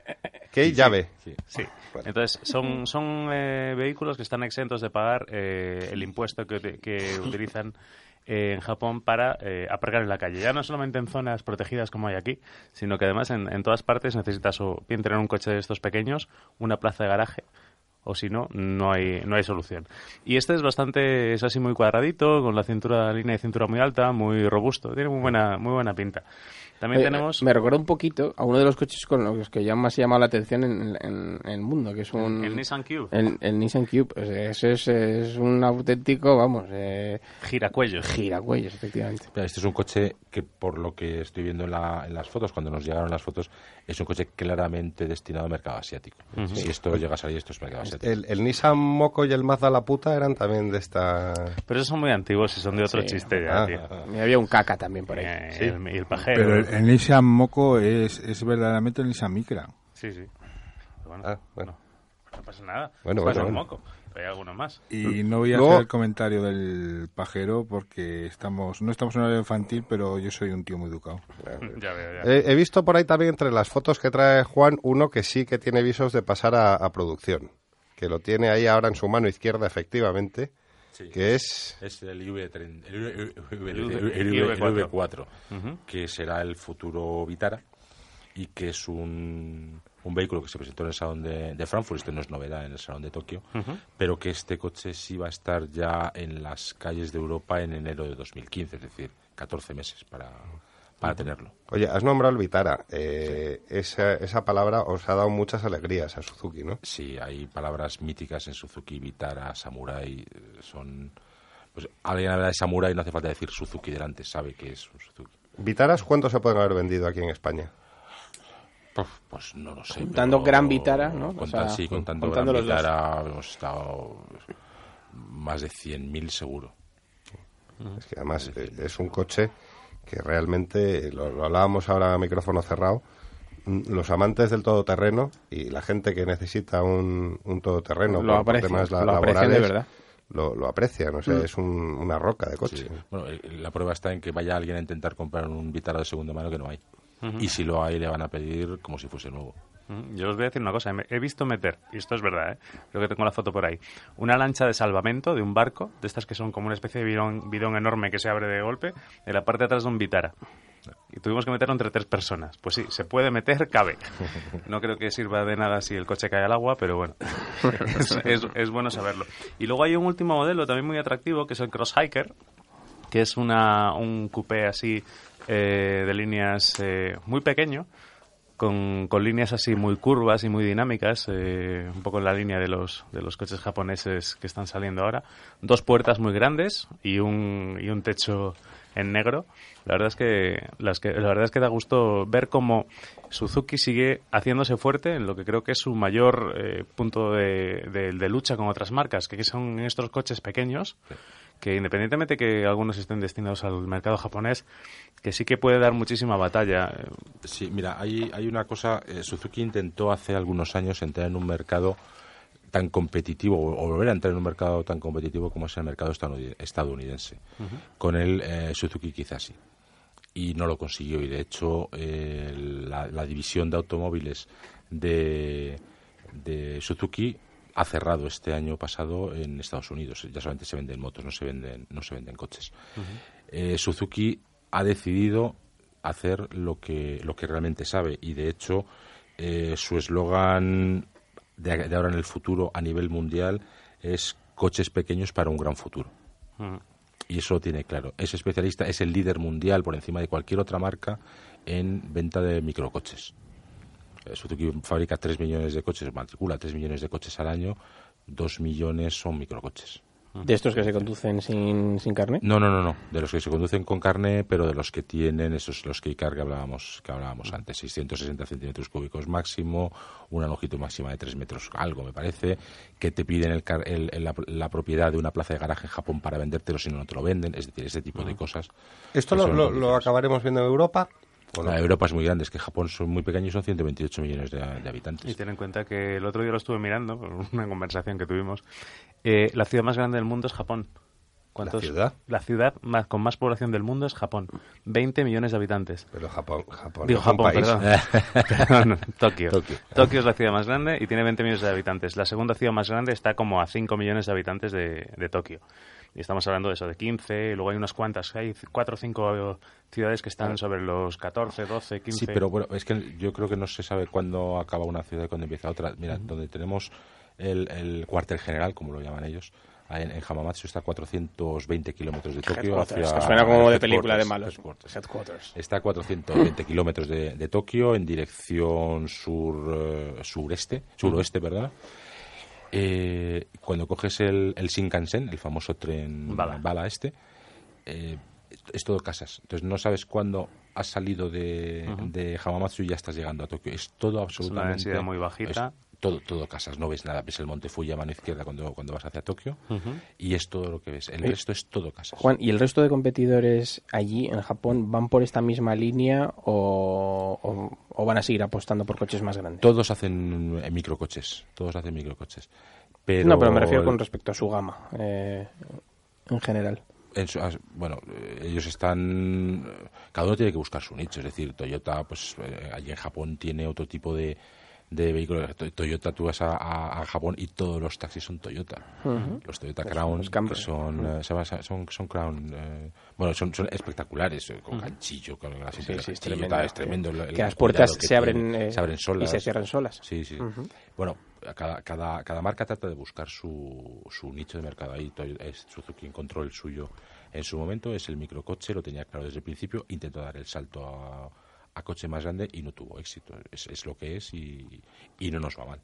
¿Qué (laughs) llave? sí. Sí. Bueno. Entonces, son, son eh, vehículos que están exentos de pagar eh, el impuesto que (laughs) utilizan eh, en Japón para eh, aparcar en la calle. Ya no solamente en zonas protegidas como hay aquí, sino que además en, en todas partes necesitas o bien tener un coche de estos pequeños, una plaza de garaje, o si no, no hay, no hay solución. Y este es bastante, es así muy cuadradito, con la cintura, línea de cintura muy alta, muy robusto, tiene muy buena, muy buena pinta. También Eh, tenemos... Me recuerda un poquito a uno de los coches con los que ya más ha llamado la atención en, en- en el mundo, que es un... el Nissan Cube. El, el Nissan Cube. O sea, ese es, es un auténtico, vamos, eh, Giracuellos. giracuellos, efectivamente. Este es un coche que, por lo que estoy viendo en, la- en las fotos, cuando nos llegaron las fotos, es un coche claramente destinado al mercado asiático. Si esto llega a salir, esto es mercado asiático. El, el Nissan Moco y el Mazda la puta eran también de esta... Pero esos son muy antiguos y son de otro Sí. chiste ya, Ah, tío. Y había un caca también por ahí. Eh, y el, y el pajero. Pero el, Nissan Moco es, es verdaderamente el Nissan Micra. Sí, sí. Pero bueno, Ah, bueno. no, no pasa nada. Bueno, pasa bueno, un bueno. moco. Pero hay alguno más. Y no voy a hacer el comentario del pajero porque estamos no estamos en hora infantil, pero yo soy un tío muy educado. ya veo, ya. He, he visto por ahí también entre las fotos que trae Juan uno que sí que tiene visos de pasar a, a producción. Que lo tiene ahí ahora en su mano izquierda, efectivamente. Sí. Que es... Es el IV3, el, V- El el V- V- el V4, Ujú. que será el futuro Vitara y que es un, un vehículo que se presentó en el Salón de, de Frankfurt, esto no es novedad en el Salón de Tokio, pero que este coche sí va a estar ya en las calles de Europa en enero de 2015, es decir, 14 meses para, para tenerlo. Oye, has nombrado el Vitara. Eh, esa, esa palabra os ha dado muchas alegrías a Suzuki, ¿no? Sí, hay palabras míticas en Suzuki, Vitara, Samurai, eh, son Pues alguien habla de Samurai y no hace falta decir Suzuki delante, sabe que es un Suzuki. ¿Vitaras cuántos se pueden haber vendido aquí en España? Pues, pues no lo sé. Contando pero- Gran Vitara, ¿no? O contan- sea, sí, contando, contando Gran dos. Vitara hemos estado más de 100.000 seguro. Es que además eh, es un coche que realmente, lo, lo hablábamos ahora a micrófono cerrado, mm, los amantes del todoterreno y la gente que necesita un, un todoterreno Lo por- temas la- lo aprecian de laborales, verdad. Lo, lo aprecian, o sea, Mm. es un- una roca de coche. Sí. Bueno, la prueba está en que vaya alguien a intentar comprar un Vitara de segunda mano que no hay. Y si lo hay, le van a pedir como si fuese nuevo. Yo os voy a decir una cosa. He visto meter, y esto es verdad, ¿eh? creo que tengo la foto por ahí, una lancha de salvamento de un barco, de estas que son como una especie de bidón, bidón enorme que se abre de golpe, en la parte de atrás de un Vitara. Y tuvimos que meterlo entre tres personas. Pues sí, se puede meter, cabe. No creo que sirva de nada si el coche cae al agua, pero bueno, (laughs) es, es- es bueno saberlo. Y luego hay un último modelo también muy atractivo, que es el Cross Hiker, que es una, un coupé así eh, de líneas eh, muy pequeño, con, con líneas así muy curvas y muy dinámicas, eh, un poco en la línea de los, de los coches japoneses que están saliendo ahora. Dos puertas muy grandes y un, y un techo en negro. La verdad es que, las que la verdad es que da gusto ver cómo Suzuki sigue haciéndose fuerte en lo que creo que es su mayor eh, punto de, de- de lucha con otras marcas, que son estos coches pequeños que independientemente que algunos estén destinados al mercado japonés, que sí que puede dar muchísima batalla. Sí, mira, hay, hay una cosa. eh, Suzuki intentó hace algunos años entrar en un mercado tan competitivo o, volver a entrar en un mercado tan competitivo como es el mercado estadounid- estadounidense. Con el eh, Suzuki quizás sí. Y no lo consiguió. Y de hecho, eh, la, la división de automóviles de, de Suzuki ha cerrado este año pasado en Estados Unidos. Ya solamente se venden motos, no se venden, no se venden coches. Eh, Suzuki ha decidido hacer lo que, lo que realmente sabe y de hecho eh, su eslogan de, de ahora en el futuro a nivel mundial es coches pequeños para un gran futuro. Y eso lo tiene claro. Es especialista, es el líder mundial por encima de cualquier otra marca en venta de microcoches. Eh, Suzuki fabrica 3 millones de coches, matricula 3 millones de coches al año, 2 millones son microcoches. De estos que se conducen sin, sin carnet. No, no, no, no. De los que se conducen con carne, pero de los que tienen esos los que que hablábamos que hablábamos antes, 660 centímetros cúbicos máximo, una longitud máxima de 3 metros, algo me parece, que te piden el el- el- la, la propiedad de una plaza de garaje en Japón para vendértelo si no, no te lo venden, es decir, ese tipo de cosas. ¿Esto lo, lo- lo acabaremos viendo en Europa? ¿O no? La Europa es muy grande, es que Japón son muy pequeños son 128 millones de, de habitantes. Y ten en cuenta que el otro día lo estuve mirando, por una conversación que tuvimos. Eh, la ciudad más grande del mundo es Japón. ¿Cuántos? ciudad? La ciudad más, con más población del mundo es Japón. 20 millones de habitantes. Pero Japón, Japón Digo Japón, perdón. (laughs) Perdón, Tokio. Tokio. Tokio es la ciudad más grande y tiene 20 millones de habitantes. La segunda ciudad más grande está como a 5 millones de habitantes de, de Tokio. Y estamos hablando de eso, de 15, y luego hay unas cuantas, hay 4 o 5 ciudades que están sobre los 14, 12, 15. Sí, pero bueno, es que yo creo que no se sabe cuándo acaba una ciudad y cuándo empieza otra. Mira, donde tenemos el, el cuartel general, como lo llaman ellos, ahí en, en Hamamatsu está a 420 kilómetros de Tokio. Headquarters, hacia que suena como de película de malos. headquarters. Headquarters. Está a 420 kilómetros de, de Tokio en dirección sur eh, sureste, suroeste, ¿verdad? Eh, cuando coges el, el Shinkansen, el famoso tren Bala. este, eh, es todo casas. Entonces no sabes cuándo has salido de, de Hamamatsu y ya estás llegando a Tokio. Es todo absolutamente... densidad muy bajita. es todo, todo casas, no ves nada. Ves el monte Fuji a mano izquierda cuando, cuando vas hacia Tokio y es todo lo que ves. El resto es todo casas. Juan, ¿y el resto de competidores allí en Japón van por esta misma línea o, o- o van a seguir apostando por coches más grandes? Todos hacen eh, microcoches, todos hacen microcoches. Pero No, pero me refiero con respecto a su gama eh, en general. en su- as- bueno, eh, ellos están. eh, Cada uno tiene que buscar su nicho. Es decir, Toyota, pues allí en Japón tiene otro tipo de, de vehículos. To- Toyota, tú vas a, a- a Japón y todos los taxis son Toyota. Los Toyota Crown, los Camry. que son, eh, llama- son, son Crown. eh, bueno, son, son espectaculares, eh, con ganchillo, con el Sí, es tremendo. tal, es tremendo. el- el Que las puertas que se abren, eh, se abren solas. y se cierran solas. Sí, sí. Bueno, cada, cada, cada marca trata de buscar su, su nicho de mercado. Ahí es Suzuki encontró el suyo en su momento, es el microcoche, lo tenía claro desde el principio, intentó dar el salto a, a coche más grande y no tuvo éxito. Es, es lo que es y, y no nos va mal.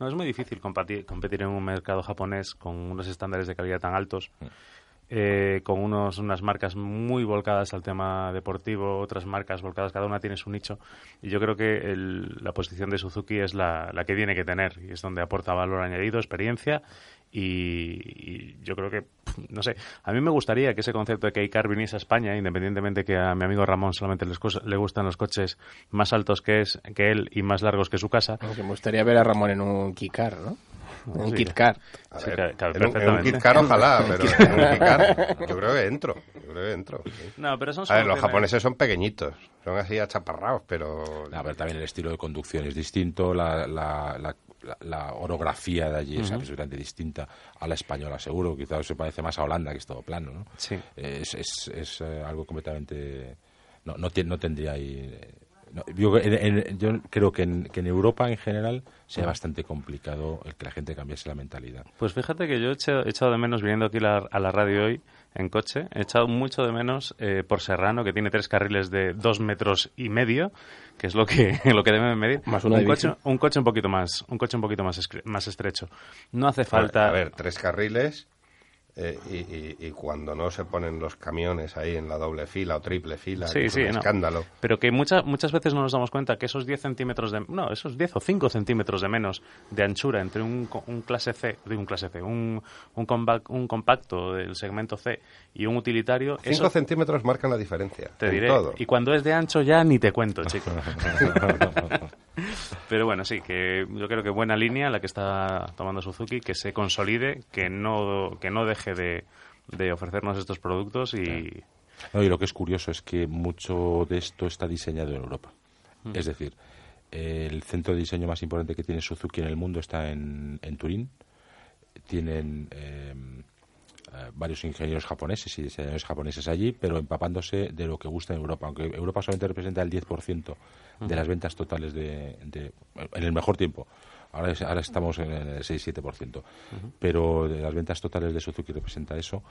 No, es muy difícil competir, competir en un mercado japonés con unos estándares de calidad tan altos. eh, con unos, unas marcas muy volcadas al tema deportivo, otras marcas volcadas, cada una tiene su nicho. Y yo creo que el- la posición de Suzuki es la, la que tiene que tener y es donde aporta valor añadido, experiencia. Y, y yo creo que, no sé, a mí me gustaría que ese concepto de K-Car viniese a España, independientemente que a mi amigo Ramón solamente les le gustan los coches más altos que, es, que él y más largos que su casa. Aunque me gustaría ver a Ramón en un Kikar, ¿no? En un Sí. Kit Car. A Sí, cabe en un- ojalá, pero en un Kit Car yo creo que entro. Yo creo que entro. sí. No, pero son A ver, los japoneses son pequeñitos, son así achaparrados, pero... A ver, también el estilo de conducción es distinto, la, la, la, la- la orografía de allí es absolutamente distinta a la española, seguro. Quizás se parece más a Holanda, que es todo plano, ¿no? Sí. Es, es, es eh, algo completamente... No, no, no tendría ahí... no, yo, en- en- yo creo que en, que en Europa en general sea bastante complicado el que la gente cambiase la mentalidad. Pues fíjate que yo he echado, he echado de menos, viniendo aquí la- a la radio hoy, en coche, he echado mucho de menos eh, por Serrano, que tiene tres carriles de dos metros y medio, que es lo que, (laughs) lo que debe medir. Más una un coche, un coche un poquito más, un coche un poquito más, más estrecho. No hace A falta... ver, tres carriles eh, y, y- y cuando no se ponen los camiones ahí en la doble fila o triple fila, Sí, es sí, un no. escándalo. Pero que muchas muchas veces no nos damos cuenta que esos 10 centímetros de... No, esos 10 o 5 centímetros de menos de anchura entre un, un clase C, digo un clase C, un, un, compa- un compacto del segmento C y un utilitario... Cinco eso centímetros marcan la diferencia. te diré. todo. Y cuando es de ancho ya ni te cuento, chico. (laughs) Pero bueno, sí, que yo creo que buena línea la que está tomando Suzuki, que se consolide, que no, que no deje de, de ofrecernos estos productos y... No, y lo que es curioso es que mucho de esto está diseñado en Europa. Es decir, el centro de diseño más importante que tiene Suzuki en el mundo está en, en Turín. Tienen eh, varios ingenieros japoneses y diseñadores japoneses allí, pero empapándose de lo que gusta en Europa. Aunque Europa solamente representa el 10% de las ventas totales de, de- en el mejor tiempo. Ahora, ahora estamos en el 6-7%. Pero de las ventas totales de Suzuki representa eso.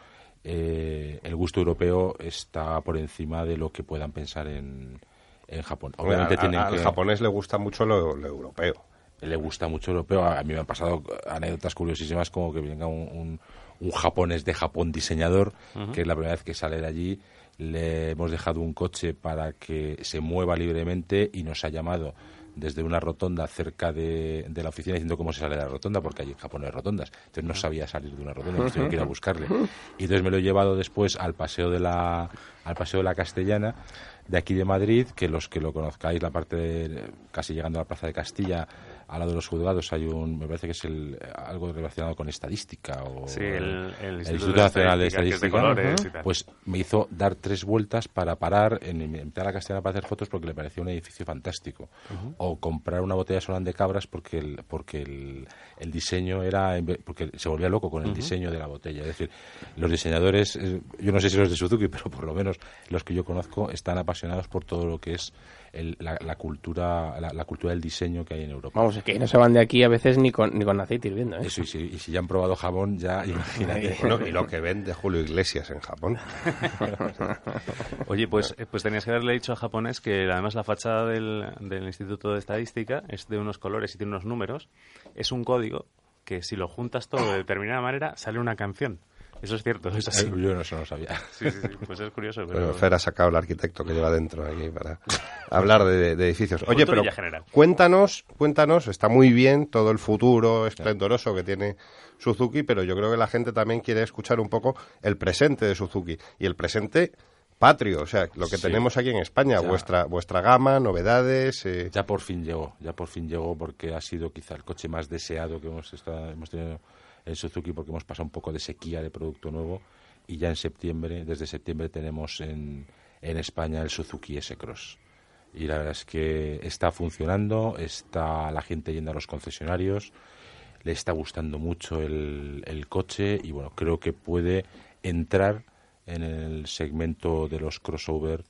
Eh, el gusto europeo está por encima de lo que puedan pensar en, en Japón. Obviamente a- al que- japonés le gusta mucho lo, lo europeo. le gusta mucho europeo. A mí me han pasado anécdotas curiosísimas como que venga un, un- un japonés de Japón diseñador, que es la primera vez que sale de allí. Le hemos dejado un coche para que se mueva libremente y nos ha llamado desde una rotonda cerca de, de la oficina diciendo cómo se sale de la rotonda, porque allí en Japón no hay rotondas. Entonces no sabía salir de una rotonda, hemos tenido que ir a buscarle. Y entonces me lo he llevado después al paseo de la, al paseo de la Castellana de aquí de Madrid, que los que lo conozcáis, la parte de- casi llegando a la Plaza de Castilla, al lado de los juzgados hay un, me parece que es el, algo relacionado con estadística o Sí, el- el Instituto Instituto de Nacional de Estadística, de colores pues me hizo dar tres vueltas para parar en, en mitad de la Castellana para hacer fotos porque le pareció un edificio fantástico. O comprar una botella de Solán de Cabras porque el, porque el, el diseño era, porque se volvía loco con el diseño de la botella. Es decir, los diseñadores, eh, yo no sé si los de Suzuki, (laughs) pero por lo menos los que yo conozco están apasionados por todo lo que es el- la, la cultura la, la cultura del diseño que hay en Europa. Vamos, es que no se van de aquí a veces ni con, ni con aceite hirviendo, ¿eh? Eso, y, si, y si ya han probado jabón, ya imagínate. Bueno, y lo que vende Julio Iglesias en Japón. (laughs) Oye, pues, eh, pues tenías que haberle dicho a japonés que además la fachada del, del Instituto de Estadística es de unos colores y tiene unos números. Es un código que si lo juntas todo de determinada manera sale una canción. Eso es cierto, es así. Yo no, eso no sabía. Sí, sí, sí, pues es curioso. Pero... Fer ha sacado el arquitecto que lleva dentro aquí para hablar de, de edificios. Oye, pero cuéntanos, cuéntanos, está muy bien todo el futuro esplendoroso que tiene Suzuki, pero yo creo que la gente también quiere escuchar un poco el presente de Suzuki y el presente patrio, o sea, lo que Sí. tenemos aquí en España, Ya. vuestra vuestra gama, novedades, eh, Ya por fin llegó, ya por fin llegó porque ha sido quizá el coche más deseado que hemos, estado, hemos tenido en Suzuki porque hemos pasado un poco de sequía de producto nuevo y ya en septiembre, desde septiembre tenemos en, en España el Suzuki S-Cross. Y la verdad es que está funcionando, está la gente yendo a los concesionarios, le está gustando mucho el, el coche y bueno, creo que puede entrar en el segmento de los crossover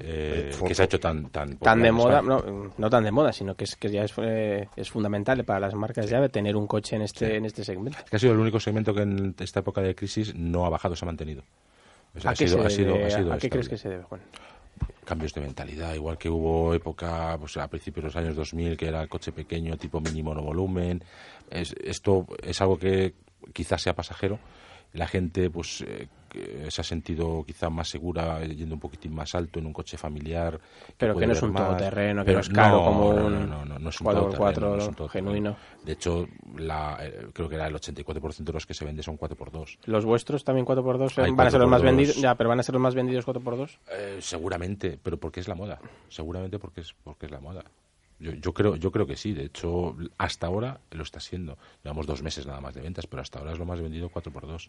eh, Oye, que se ha hecho tan tan, tan de moda, no, no tan de moda, sino que es que ya es, eh, es fundamental para las marcas ya tener un coche en este en este segmento. que ha sido el único segmento que en esta época de crisis no ha bajado, se ha mantenido. O sea, ¿A ha qué, sido, se ha sido, ha sido a qué crees que se debe, Juan? Cambios de mentalidad, igual que hubo época pues, a principios de los años 2000 que era el coche pequeño, tipo mini monovolumen. Es, esto es algo que quizás sea pasajero. La gente pues eh, que se ha sentido quizá más segura yendo un poquitín más alto en un coche familiar. Pero que no es un todoterreno, que Pero no es caro no, como no, un no, no, no, no es un 4x4 todoterreno, no es un todoterreno. genuino. De hecho, la, eh, creo que era el 84% de los que se vende son 4x2. ¿Los vuestros también 4x2 Hay van a ser los más 4x2. vendidos? Ya, pero van a ser los más vendidos 4x2. Eh, seguramente, pero porque es la moda. Seguramente porque es porque es la moda. Yo, yo creo yo creo que sí. De hecho, hasta ahora lo está siendo. Llevamos dos meses nada más de ventas, pero hasta ahora es lo más vendido 4x2.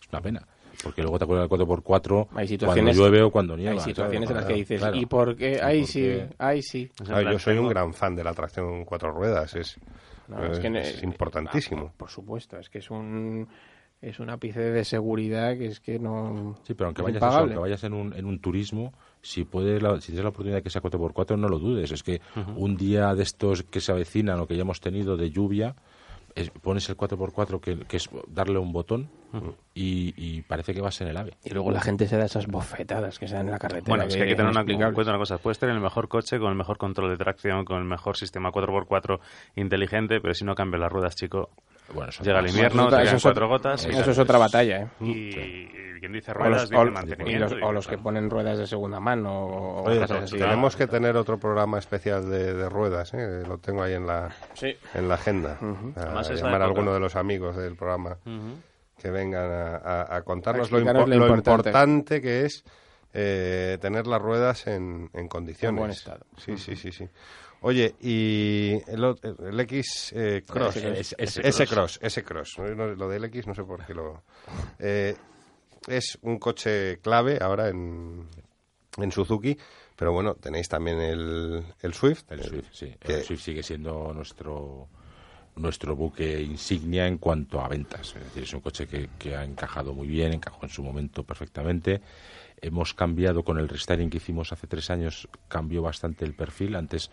Es una pena. Porque luego te acuerdas del 4x4 Hay cuando llueve o cuando nieva. hay situaciones en las que dices, claro. ¿y por qué? ¿Y Ay, por sí, qué? ay, sí. En Ah, yo soy un gran fan de la tracción cuatro ruedas, es, No, es es- que no- es importantísimo. Por supuesto, es que es un es un ápice de seguridad que es que no Sí, pero aunque vayas, eso, aunque vayas en un, en un turismo, si puedes la- si tienes la oportunidad de que sea 4x4, no lo dudes. Es que un día de estos que se avecinan o que ya hemos tenido de lluvia, es- pones el 4x4, que, que es darle un botón, y, y parece que vas en el ave. Y luego la gente se da esas bofetadas que se dan en la carretera. Bueno, es que hay que tener una, en cuenta una cosa. Puedes tener el mejor coche con el mejor control de tracción, con el mejor sistema 4x4 inteligente, pero si no cambias las ruedas, chico, Bueno, eso llega el invierno, Eso te es caen otra- cuatro gotas y, Eso es otra batalla, ¿eh? y, y quien dice O ruedas los, dice o- y los- o los que ponen ruedas de segunda mano o Oye, cosas así. tenemos que tener otro programa especial de, de ruedas, ¿eh? lo tengo ahí en la, Sí. en la agenda. A Además, esa llamar a alguno de los amigos del programa que vengan a, a- a contarnos A lo, impo- lo importante. importante que es eh, tener las ruedas en, en condiciones. En buen estado. Sí, sí, sí, sí. Oye, y el, el X eh, Cross, Ese- Cross, ese Cross, no, lo del X no sé por qué lo... eh, es un coche clave ahora en, en Suzuki, pero bueno, tenéis también el, el Swift. El Swift, sí. que- El Swift sigue siendo nuestro nuestro buque insignia en cuanto a ventas. Es decir, es un coche que, que ha encajado muy bien, encajó en su momento perfectamente. Hemos cambiado con el restyling que hicimos hace tres años, cambió bastante el perfil. Antes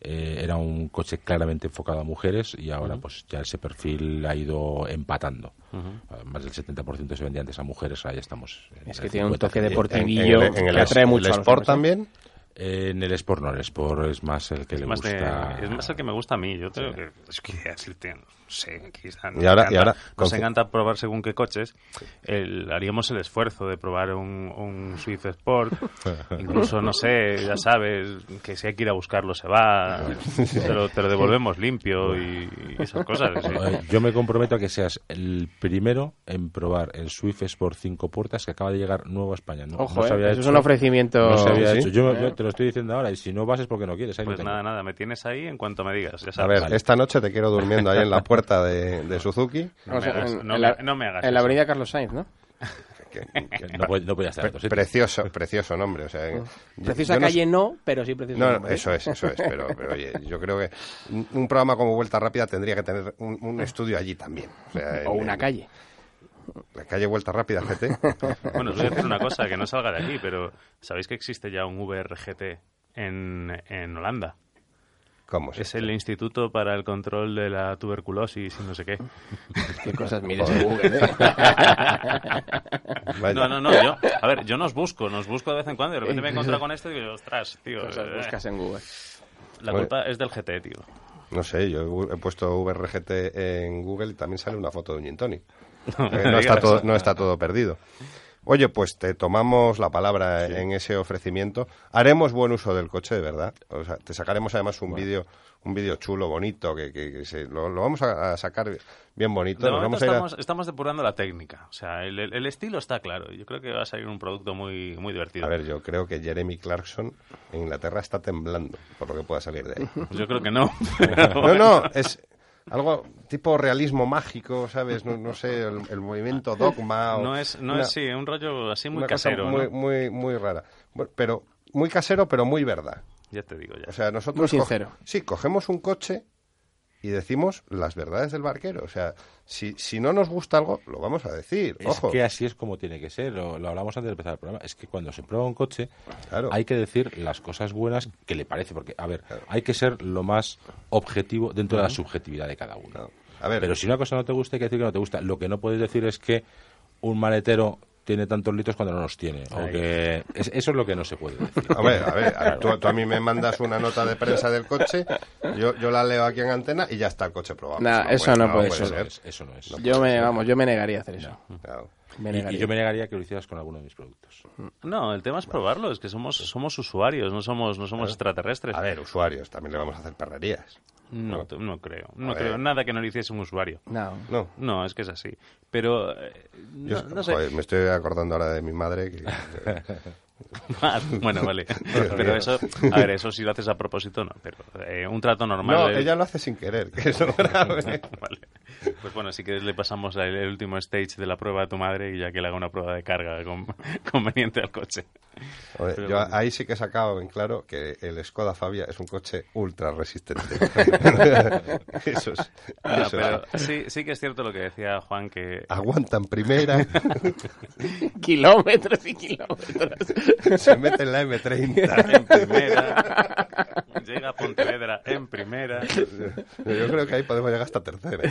eh, era un coche claramente enfocado a mujeres y ahora pues ya ese perfil ha ido empatando. Eh, Más del 70% se vendía antes a mujeres, ahora ya estamos... en Es el que tiene un 50%. toque en- deportivillo en, en el, que atrae el mucho los Sport también. Eh, en el Sport no, el Sport es más el que Es le más, de- gusta... es más el que me gusta a mí. Yo creo que es que así sé, quizá nos Y ahora- y encanta, ahora, nos encanta probar según qué coches. El- haríamos el esfuerzo de probar un, un Swift Sport. (laughs) Incluso, no sé, ya sabes, que si hay que ir a buscarlo se va. (laughs) Te lo, te lo devolvemos limpio y, y esas cosas. sí. Yo me comprometo a que seas el primero en probar el Swift Sport 5 puertas que acaba de llegar nuevo a España. No, Ojo, no ¿eh? eso es hecho- un ofrecimiento. No se había ¿Sí? hecho. Yo, yo te lo estoy diciendo ahora y si no vas es porque no quieres. ahí Pues tengo. nada, nada, me tienes ahí en cuanto me digas. Ya A sabes. ver, esta noche te quiero durmiendo ahí en la puerta (laughs) de, de Suzuki. No me hagas- en, no la, no me hagas en la eso. avenida Carlos Sainz, ¿no? Que- Que No, (laughs) puede- no estar sitio. precioso, precioso nombre. O sea, yo- Preciosa yo no calle no, pero sí precioso No, nombre, ¿eh? eso es, eso es, pero, pero oye, yo creo que un, programa como Vuelta Rápida tendría que tener un, un estudio allí también. O, sea, O en- una en calle. La calle Vuelta Rápida GT. (laughs) (laughs) Bueno, os voy a decir una cosa que no salga de aquí, pero ¿sabéis que existe ya un VRGT en, en Holanda? ¿Cómo se Es el Instituto para el Control de la Tuberculosis y no sé qué. (laughs) Qué cosas mires en Google, ¿eh? No, no, no, yo, a ver, yo nos busco, nos busco de vez en cuando, y de repente me he encontrado con esto y digo, ostras, tío, Cosas eh, buscas en Google. la culpa es del GT, tío. No sé, yo he puesto VRGT en Google y también sale una foto de un gin tonic. (laughs) No, Eh, no, está todo, no está todo perdido. Oye, pues te tomamos la palabra en ese ofrecimiento. Haremos buen uso del coche, de verdad. O sea, te sacaremos además un vídeo un vídeo chulo, bonito, que, que- que se- lo, lo vamos a, sacar bien bonito. De Nos momento vamos a ir a- estamos, estamos depurando la técnica. O sea, el, estilo está claro. Yo creo que va a salir un producto muy, muy divertido. A ver, yo creo que Jeremy Clarkson en Inglaterra está temblando por lo que pueda salir de ahí. Yo creo que no. (laughs) No, no, es algo tipo realismo mágico, ¿sabes? No, no sé, el, el movimiento dogma. o No es, no una- es, sí, un rollo así muy una cosa casero, muy, ¿no? muy, muy rara. Bueno, pero muy casero, pero muy verdad. Ya te digo, ya. O sea, nosotros... Muy sincero. sí, cogemos un coche y decimos las verdades del barquero. O sea, si, si no nos gusta algo, lo vamos a decir. Es Ojo. que así es como tiene que ser, lo, lo hablamos antes de empezar el programa, es que cuando se prueba un coche Claro. hay que decir las cosas buenas que le parece, porque, a ver, hay que ser lo más objetivo dentro de la subjetividad de cada uno. No. A ver, Pero si una cosa no te gusta, hay que decir que no te gusta. Lo que no puedes decir es que un maletero tiene tantos litros cuando no los tiene. O que es- eso es lo que no se puede decir. A ver, a- tú, tú a mí me mandas una nota de prensa del coche, yo, yo la leo aquí en antena y ya está el coche probado. Nah, eso no puede Eso ser. no es. Eso no es. Yo me, vamos, yo me negaría a hacer eso. Claro. Y- yo me negaría que lo hicieras con alguno de mis productos. No, el tema es probarlo, es que somos, somos usuarios, no somos, no somos extraterrestres. A ver, usuarios, también le vamos a hacer perrerías. No, no creo, no ver. creo nada que no lo hiciese un usuario. No. No. No, es que es así. Pero, eh, Yo, no, sé. joder, me estoy acordando ahora de mi madre que... (laughs) Ah, bueno, vale. (laughs) Pero eso, a ver, eso si lo haces a propósito, no. Pero eh, un trato normal. No, de- ella lo hace sin querer, que eso es grave. (laughs) Vale. Pues bueno, si quieres le pasamos el, el último stage de la prueba a tu madre y ya que le haga una prueba de carga con- conveniente al coche. Pero yo bueno. ahí sí que he sacado en claro que el Skoda Fabia es un coche ultra resistente. eso es, No, sí, sí que es cierto lo que decía Juan, que Aguantan primera, (laughs) Kilómetros y kilómetros. se mete en la M30. en primera llega a Pontevedra en primera. Yo creo que ahí podemos llegar hasta tercera.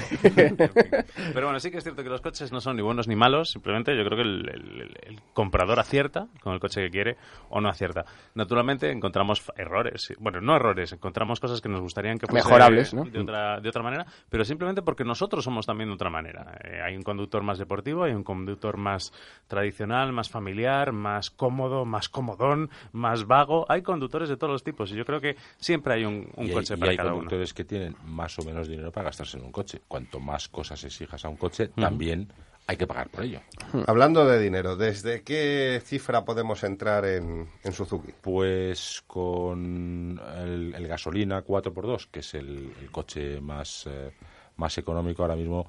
Pero bueno, sí que es cierto que los coches no son ni buenos ni malos, simplemente yo creo que el, el- el comprador acierta con el coche que quiere o no acierta. Naturalmente encontramos errores, bueno, no errores, encontramos cosas que nos gustarían que fuese Mejorables, ¿no? de, otra, de otra manera, pero simplemente porque nosotros somos también de otra manera. Eh, hay un conductor más deportivo, hay un conductor más tradicional, más familiar, más cómodo, más comodón, más vago. Hay conductores de todos los tipos y yo creo que siempre hay un, un y hay, coche y para hay cada uno. conductores que tienen más o menos dinero para gastarse en un coche. Cuanto más cosas exijas a un coche, también hay que pagar por ello. Hablando de dinero, ¿desde qué cifra podemos entrar en, en Suzuki? Pues con el, el gasolina 4x2, que es el, el coche más, eh, más económico ahora mismo,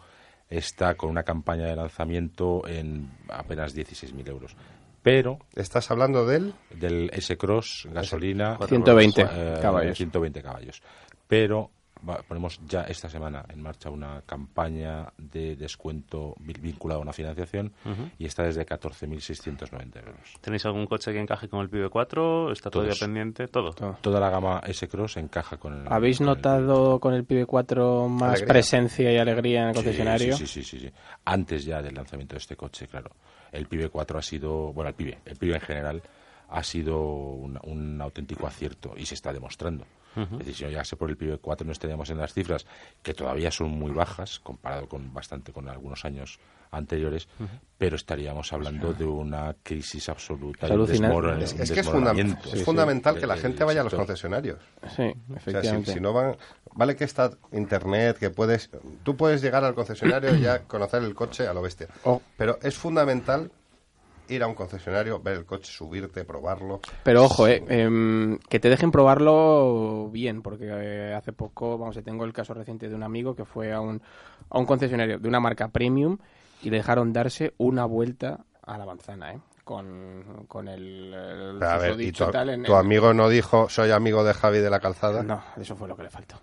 está con una campaña de lanzamiento en apenas 16.000 euros. Pero ¿Estás hablando del? del S-Cross gasolina 120 eh, caballos. 120 caballos. Pero va- ponemos ya esta semana en marcha una campaña de descuento vi- vinculada a una financiación y está desde 14.690 euros. ¿Tenéis algún coche que encaje con el Pibe 4? ¿Está todavía Todos. pendiente? Todo. Toda la gama S-Cross encaja con el. ¿Habéis con el- notado con el Pibe 4 más Alegría. presencia y alegría en el concesionario? Sí, sí, sí, sí, sí. Antes ya del lanzamiento de este coche, claro. El Pibe 4 ha sido, bueno, el Pibe, el Pibe en general ha sido un, un auténtico acierto y se está demostrando. Ujú. Es decir, si no llegase por el Pibe 4 no estaríamos en las cifras que todavía son muy bajas comparado con bastante con algunos años anteriores, pero estaríamos hablando de una crisis absoluta, Es desmoron- Es, que es, funda- desmoronamiento es fundamental que la del gente vaya a los concesionarios. Sí, O sea, si, efectivamente. si no van, vale que está internet, que puedes, tú puedes llegar al concesionario y ya conocer el coche a lo bestia. Oh. Pero es fundamental ir a un concesionario, ver el coche, subirte, probarlo. Pero ojo, eh, em, que te dejen probarlo bien, porque eh, hace poco, vamos, tengo el caso reciente de un amigo que fue a un, a un concesionario de una marca premium y le dejaron darse una vuelta a la manzana, ¿eh? Con, con el, el A ver, y tal en tu el- amigo no dijo, soy amigo de Javi de la calzada. No, eso fue lo que le faltó.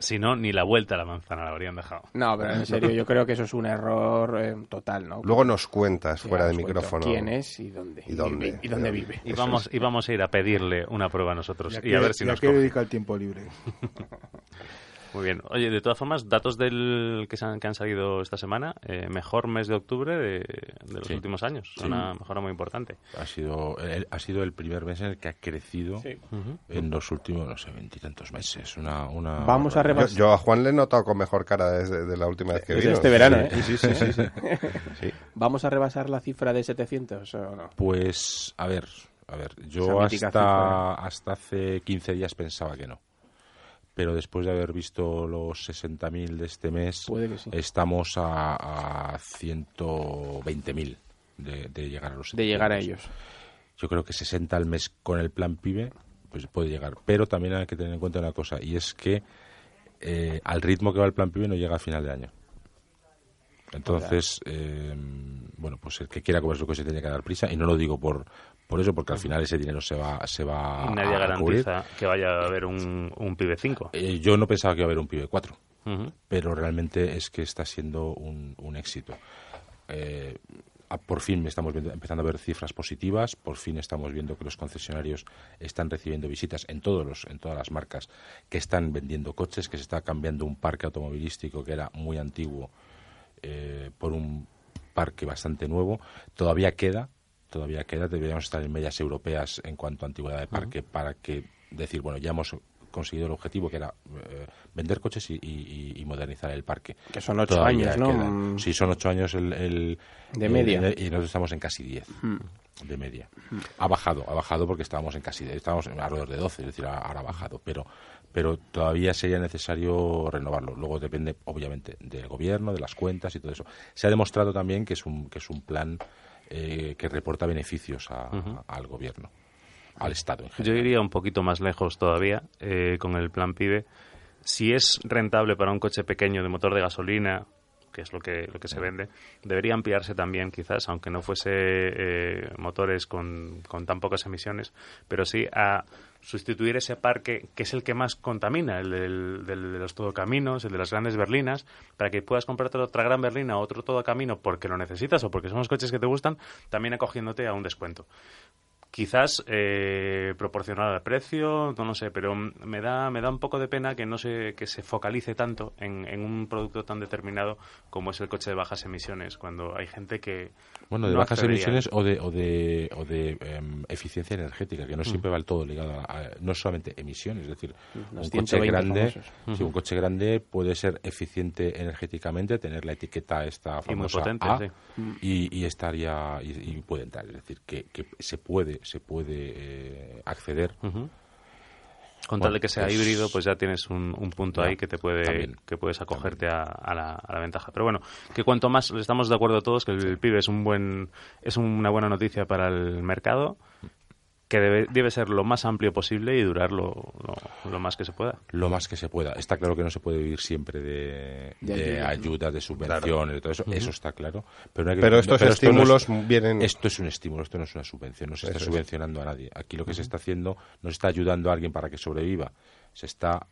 Si, no, ni la vuelta a la manzana la habrían dejado. No, pero en (laughs) serio, yo creo que eso es un error eh, total, ¿no? Luego nos cuentas Sí, fuera de micrófono. ¿Quién es y dónde? ¿Y dónde? Y, dónde vive. Y vamos, y vamos a ir a pedirle una prueba nosotros Ya y a ver si ya nos coge. dedica el tiempo libre. (laughs) Muy bien. Oye, de todas formas, datos del que, se han, que han salido esta semana, eh, mejor mes de octubre de, de los Sí. últimos años. Sí. Una mejora muy importante. Ha sido, el, ha sido el primer mes en el que ha crecido en los últimos, no sé, veintitantos meses. Una, una Vamos a Yo, repasar. yo a Juan le he notado con mejor cara desde de la última vez que Desde vino. este verano, ¿eh? Sí, sí, sí. sí, (laughs) sí. ¿Vamos a rebasar la cifra de 700 o no? Pues, a ver, a ver, yo hasta, cifra. hasta hace 15 días pensaba que no. Pero después de haber visto los 60.000 de este mes, sí. estamos a, a 120.000 de, de llegar a los De llegar a 700. ellos. Yo creo que 60 al mes con el plan PIBE pues puede llegar. Pero también hay que tener en cuenta una cosa, y es que eh, al ritmo que va el plan PIBE no llega a final de año. Entonces, eh, bueno, pues el que quiera comer su coche tiene que dar prisa, y no lo digo por, por eso, porque al final ese dinero se va, se va Y nadie a cubrir. garantiza que vaya a haber un, un Pibe 5. Eh, yo no pensaba que iba a haber un PIBE 4 Ujú. pero realmente es que está siendo un, un éxito. Eh, por fin estamos viendo- empezando a ver cifras positivas, por fin estamos viendo que los concesionarios están recibiendo visitas en todos los, en todas las marcas que están vendiendo coches, que se está cambiando un parque automovilístico que era muy antiguo eh, por un parque bastante nuevo. Todavía queda, todavía queda. Deberíamos estar en medias europeas en cuanto a antigüedad de parque para que decir, bueno, ya hemos conseguido el objetivo que era eh, vender coches y, y- y modernizar el parque. Que son ocho Todavía años, ¿no? Sí, son ocho años el, el- De el- media. y nosotros estamos en casi diez de media. Ha bajado, ha bajado porque estábamos en casi, estábamos en alrededor de 12, es decir, ahora ha bajado, pero pero todavía sería necesario renovarlo. Luego depende, obviamente, del gobierno, de las cuentas y todo eso. Se ha demostrado también que es un, que es un plan eh, que reporta beneficios a- al gobierno, al Estado en Yo general. iría un poquito más lejos todavía eh, con el plan PIBE. Si es rentable para un coche pequeño de motor de gasolina, que es lo que, lo que se vende, debería ampliarse también quizás, aunque no fuese eh, motores con, con tan pocas emisiones, pero sí a sustituir ese parque que es el que más contamina, el del, de los todocaminos, el de las grandes berlinas, para que puedas comprarte otra gran berlina o otro todocamino porque lo necesitas o porque son los coches que te gustan, también acogiéndote a un descuento quizás eh, proporcional al precio, no lo sé, pero mm, me da me da un poco de pena que no se que se focalice tanto en, en un producto tan determinado como es el coche de bajas emisiones, cuando hay gente que Bueno, de no bajas accedería emisiones o de, o de, o de em, eficiencia energética, que no siempre va el todo ligado a, a- no solamente emisiones, es decir, Los un coche 120 grande, sí, un coche grande puede ser eficiente energéticamente, tener la etiqueta esta Y muy famosa potente, A, sí. y, y estaría y, y puede entrar, es decir, que, que se puede se puede eh, acceder. Ujú. Con Bueno, tal de que sea pues- híbrido, pues ya tienes un, un punto Ya, ahí que te puede también. que puedes acogerte a, a la, a la ventaja. Pero bueno, que cuanto más estamos de acuerdo todos que el PIB es un buen es una buena noticia para el mercado, que debe, debe ser lo más amplio posible y durar lo, lo, lo más que se pueda. lo más que se pueda. Está claro que no se puede vivir siempre de, De de ayuda. ayudas, de subvenciones, de todo eso. Eso está claro. Pero, no hay que- Pero estos esto no es- estímulos vienen... Esto es un estímulo, esto no es una subvención, no se está Eso es. subvencionando a nadie. Aquí lo que se está haciendo no se está ayudando a alguien para que sobreviva, se está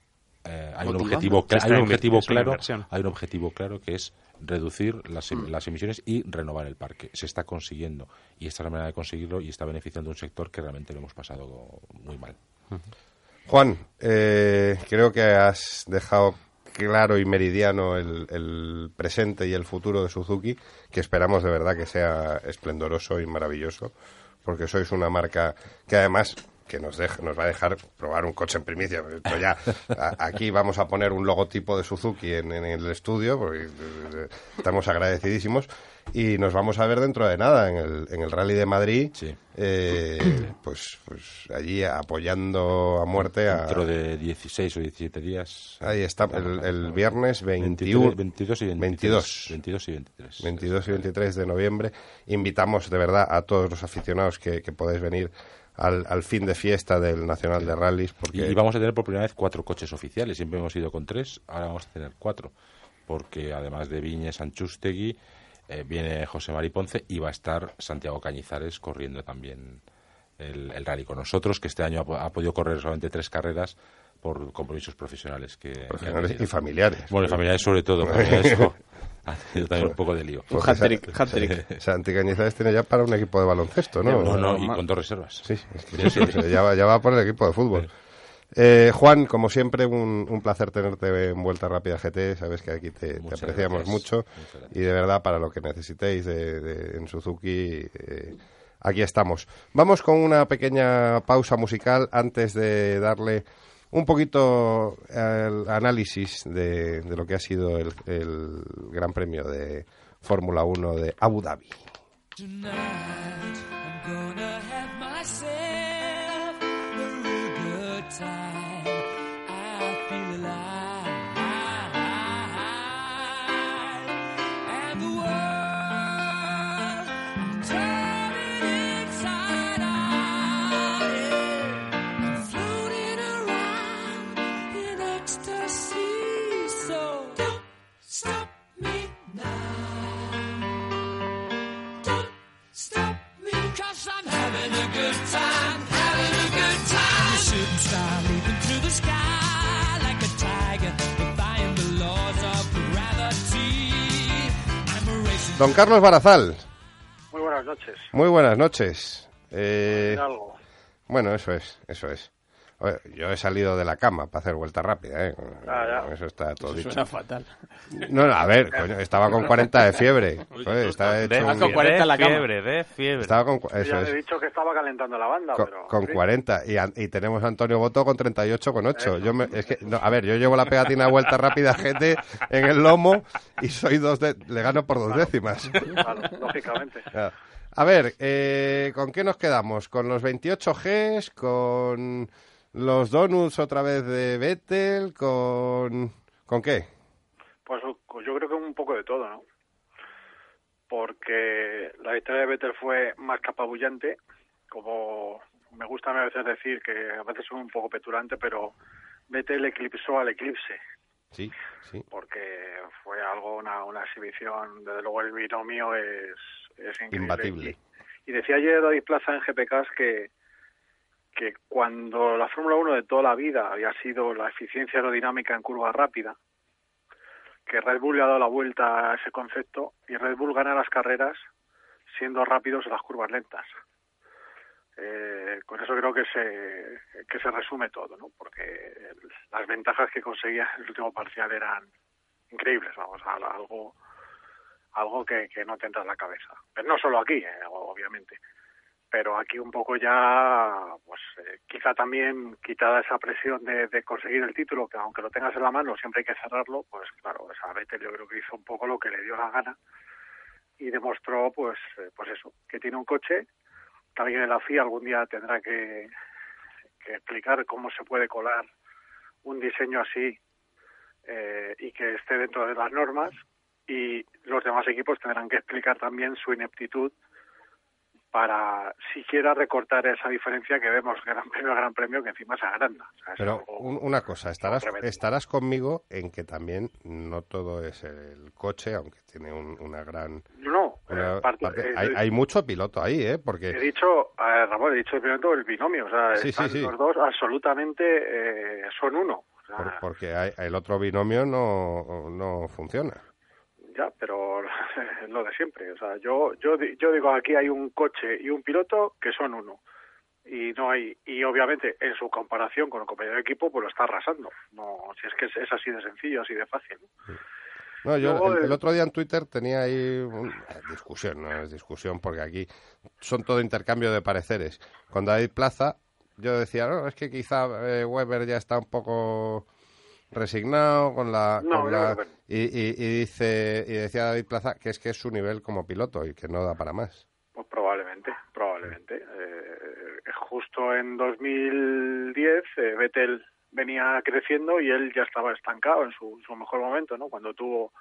eh, hay un objetivo, hay un claro, hay un objetivo claro que es reducir las, em- las emisiones y renovar el parque. Se está consiguiendo y esta es la manera de conseguirlo y está beneficiando un sector que realmente lo hemos pasado muy mal. Juan, eh, creo que has dejado claro y meridiano el, el presente y el futuro de Suzuki, que esperamos de verdad que sea esplendoroso y maravilloso, porque sois una marca que además que nos, deja, nos va a dejar probar un coche en primicia. Esto ya, (laughs) a- aquí vamos a poner un logotipo de Suzuki en, en el estudio, porque eh, estamos agradecidísimos, y nos vamos a ver dentro de nada en el, en el Rally de Madrid, Sí. eh, (clears throat) pues, pues allí apoyando a muerte a... Dentro de 16 o 17 días. Ahí está, el, el viernes 21, 22 y 23. 22. 22 y 23. 22 y 23 de noviembre. Invitamos de verdad a todos los aficionados que, que podéis venir al, al fin de fiesta del Nacional de Rallys. Y, Porque y vamos a tener por primera vez cuatro coches oficiales. Siempre hemos ido con tres, ahora vamos a tener cuatro. Porque además de Viñes Anchustegui, eh, viene José Mari Ponce y va a estar Santiago Cañizares corriendo también el, el rally con nosotros, que este año ha, ha podido correr solamente tres carreras por compromisos profesionales que profesionales y familiares. Bueno, y familiares sobre todo, (laughs) eso (laughs) tenido también un poco de lío. Un Porque hat-trick, Sa- hat-trick. (laughs) Santi Cañizares tiene ya para un equipo de baloncesto, ¿no? No, no, y con dos reservas. Sí, es que sí, sí, ya, va, ya va por el equipo de fútbol. Eh, Juan, como siempre, un, un placer tenerte en Vuelta Rápida GT. Sabes que aquí te, apreciamos gracias. mucho. Y de verdad, para lo que necesitéis de, de- en Suzuki, eh, aquí estamos. Vamos con una pequeña pausa musical antes de darle un poquito el análisis de, lo que ha sido el, Gran Premio de Fórmula 1 de Abu Dhabi. Don Carlos Barazal, Muy buenas noches. muy buenas noches. Eh, Algo. Bueno, eso es, eso es. Oye, yo he salido de la cama para hacer vuelta rápida, ¿eh? Ah, ya. Eso está todo dicho. Suena fatal. No, no, a ver, coño, estaba con 40 de fiebre. (laughs) Oye, estaba de, hecho un- con 40 en la de cama. fiebre, de fiebre. Estaba con, eso ya es, he dicho que estaba calentando la banda, con, pero... con sí. 40 y, y tenemos a Antonio Boto con 38 con 8. Yo me, es que, no, a ver, yo llevo la pegatina de vuelta rápida GT en el lomo y soy dos de, le gano por dos décimas. Claro, lógicamente. (laughs) A ver, eh, ¿con qué nos quedamos? ¿Con los 28 Gs? ¿Con los donuts otra vez de Vettel? ¿Con, ¿con qué? Pues yo creo que un poco de todo, ¿no? Porque la victoria de Vettel fue más que apabullante, como me gusta a veces decir que a veces soy un poco petulante, pero Vettel eclipsó al eclipse, Sí, sí. porque fue algo, una, una exhibición, desde luego el binomio es, es increíble. Imbatible. Y, y decía ayer David Plaza en GPKs que, que cuando la Fórmula 1 de toda la vida había sido la eficiencia aerodinámica en curva rápida, que Red Bull le ha dado la vuelta a ese concepto y Red Bull gana las carreras siendo rápidos en las curvas lentas. Eh, con eso creo que se, que se resume todo, ¿no? Porque las ventajas que conseguía en el último parcial eran increíbles, vamos, algo algo que, que no te entra en la cabeza. Pero no solo aquí, eh, obviamente. Pero aquí un poco ya, pues eh, quizá también quitada esa presión de, de conseguir el título, que aunque lo tengas en la mano siempre hay que cerrarlo, pues claro, esa Vettel yo creo que hizo un poco lo que le dio la gana y demostró, pues, eh, pues eso, que tiene un coche que alguien en la FIA algún día tendrá que, que explicar cómo se puede colar un diseño así eh, y que esté dentro de las normas y los demás equipos tendrán que explicar también su ineptitud para siquiera recortar esa diferencia que vemos gran premio a gran premio que encima se agranda. O sea, es Pero un- una cosa, estarás, estarás conmigo en que también no todo es el coche, aunque tiene un- una gran... no, una eh, parte- parte- eh, hay, hay mucho piloto ahí, ¿eh? He Porque... dicho, eh, Ramón, he dicho primero el binomio, o sea, Sí, sí, están sí. los dos absolutamente eh, son uno. O sea, por- porque hay- el otro binomio no, no funciona. Ya, pero (laughs) es lo de siempre. O sea, yo, yo, yo digo aquí hay un coche y un piloto que son uno. Y no hay, y obviamente en su comparación con el compañero de equipo, pues lo está arrasando. No, si es que es, es así de sencillo, así de fácil. ¿no? No, yo Luego el, el otro día en Twitter tenía ahí un- eh, discusión, no es discusión, porque aquí son todo intercambio de pareceres. Con David Plaza, yo decía, no, es que quizá eh, Weber ya está un poco resignado con la... No, con la- y, y- y dice y decía David Plaza que es que es su nivel como piloto y que no da para más. Pues probablemente, probablemente. Eh, justo en 2010 eh, Vettel venía creciendo y él ya estaba estancado en su, su mejor momento, ¿no? Cuando tuvo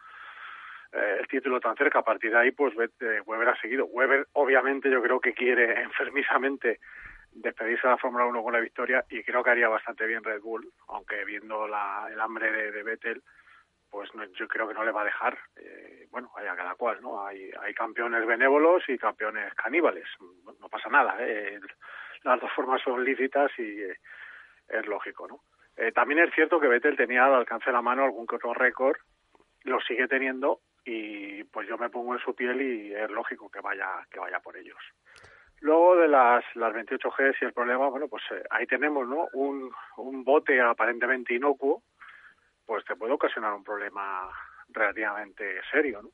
eh, el título tan cerca. A partir de ahí, pues eh, Weber ha seguido. Weber, obviamente, yo creo que quiere (laughs) enfermizamente despedirse de la Fórmula 1 con la victoria y creo que haría bastante bien Red Bull, aunque viendo la, el hambre de, Vettel, pues no- yo creo que no le va a dejar. Eh, bueno, haya cada cual, ¿no? Hay, hay campeones benévolos y campeones caníbales. No, no pasa nada, ¿eh? Las dos formas son lícitas y eh, es lógico, ¿no? Eh, también es cierto que Vettel tenía al alcance de la mano algún que otro récord, lo sigue teniendo y pues yo me pongo en su piel y es lógico que vaya que vaya por ellos. Luego de las, las 28 Gs y el problema, bueno, pues eh, ahí tenemos, ¿no? Un, un bote aparentemente inocuo, pues te puede ocasionar un problema relativamente serio, ¿no?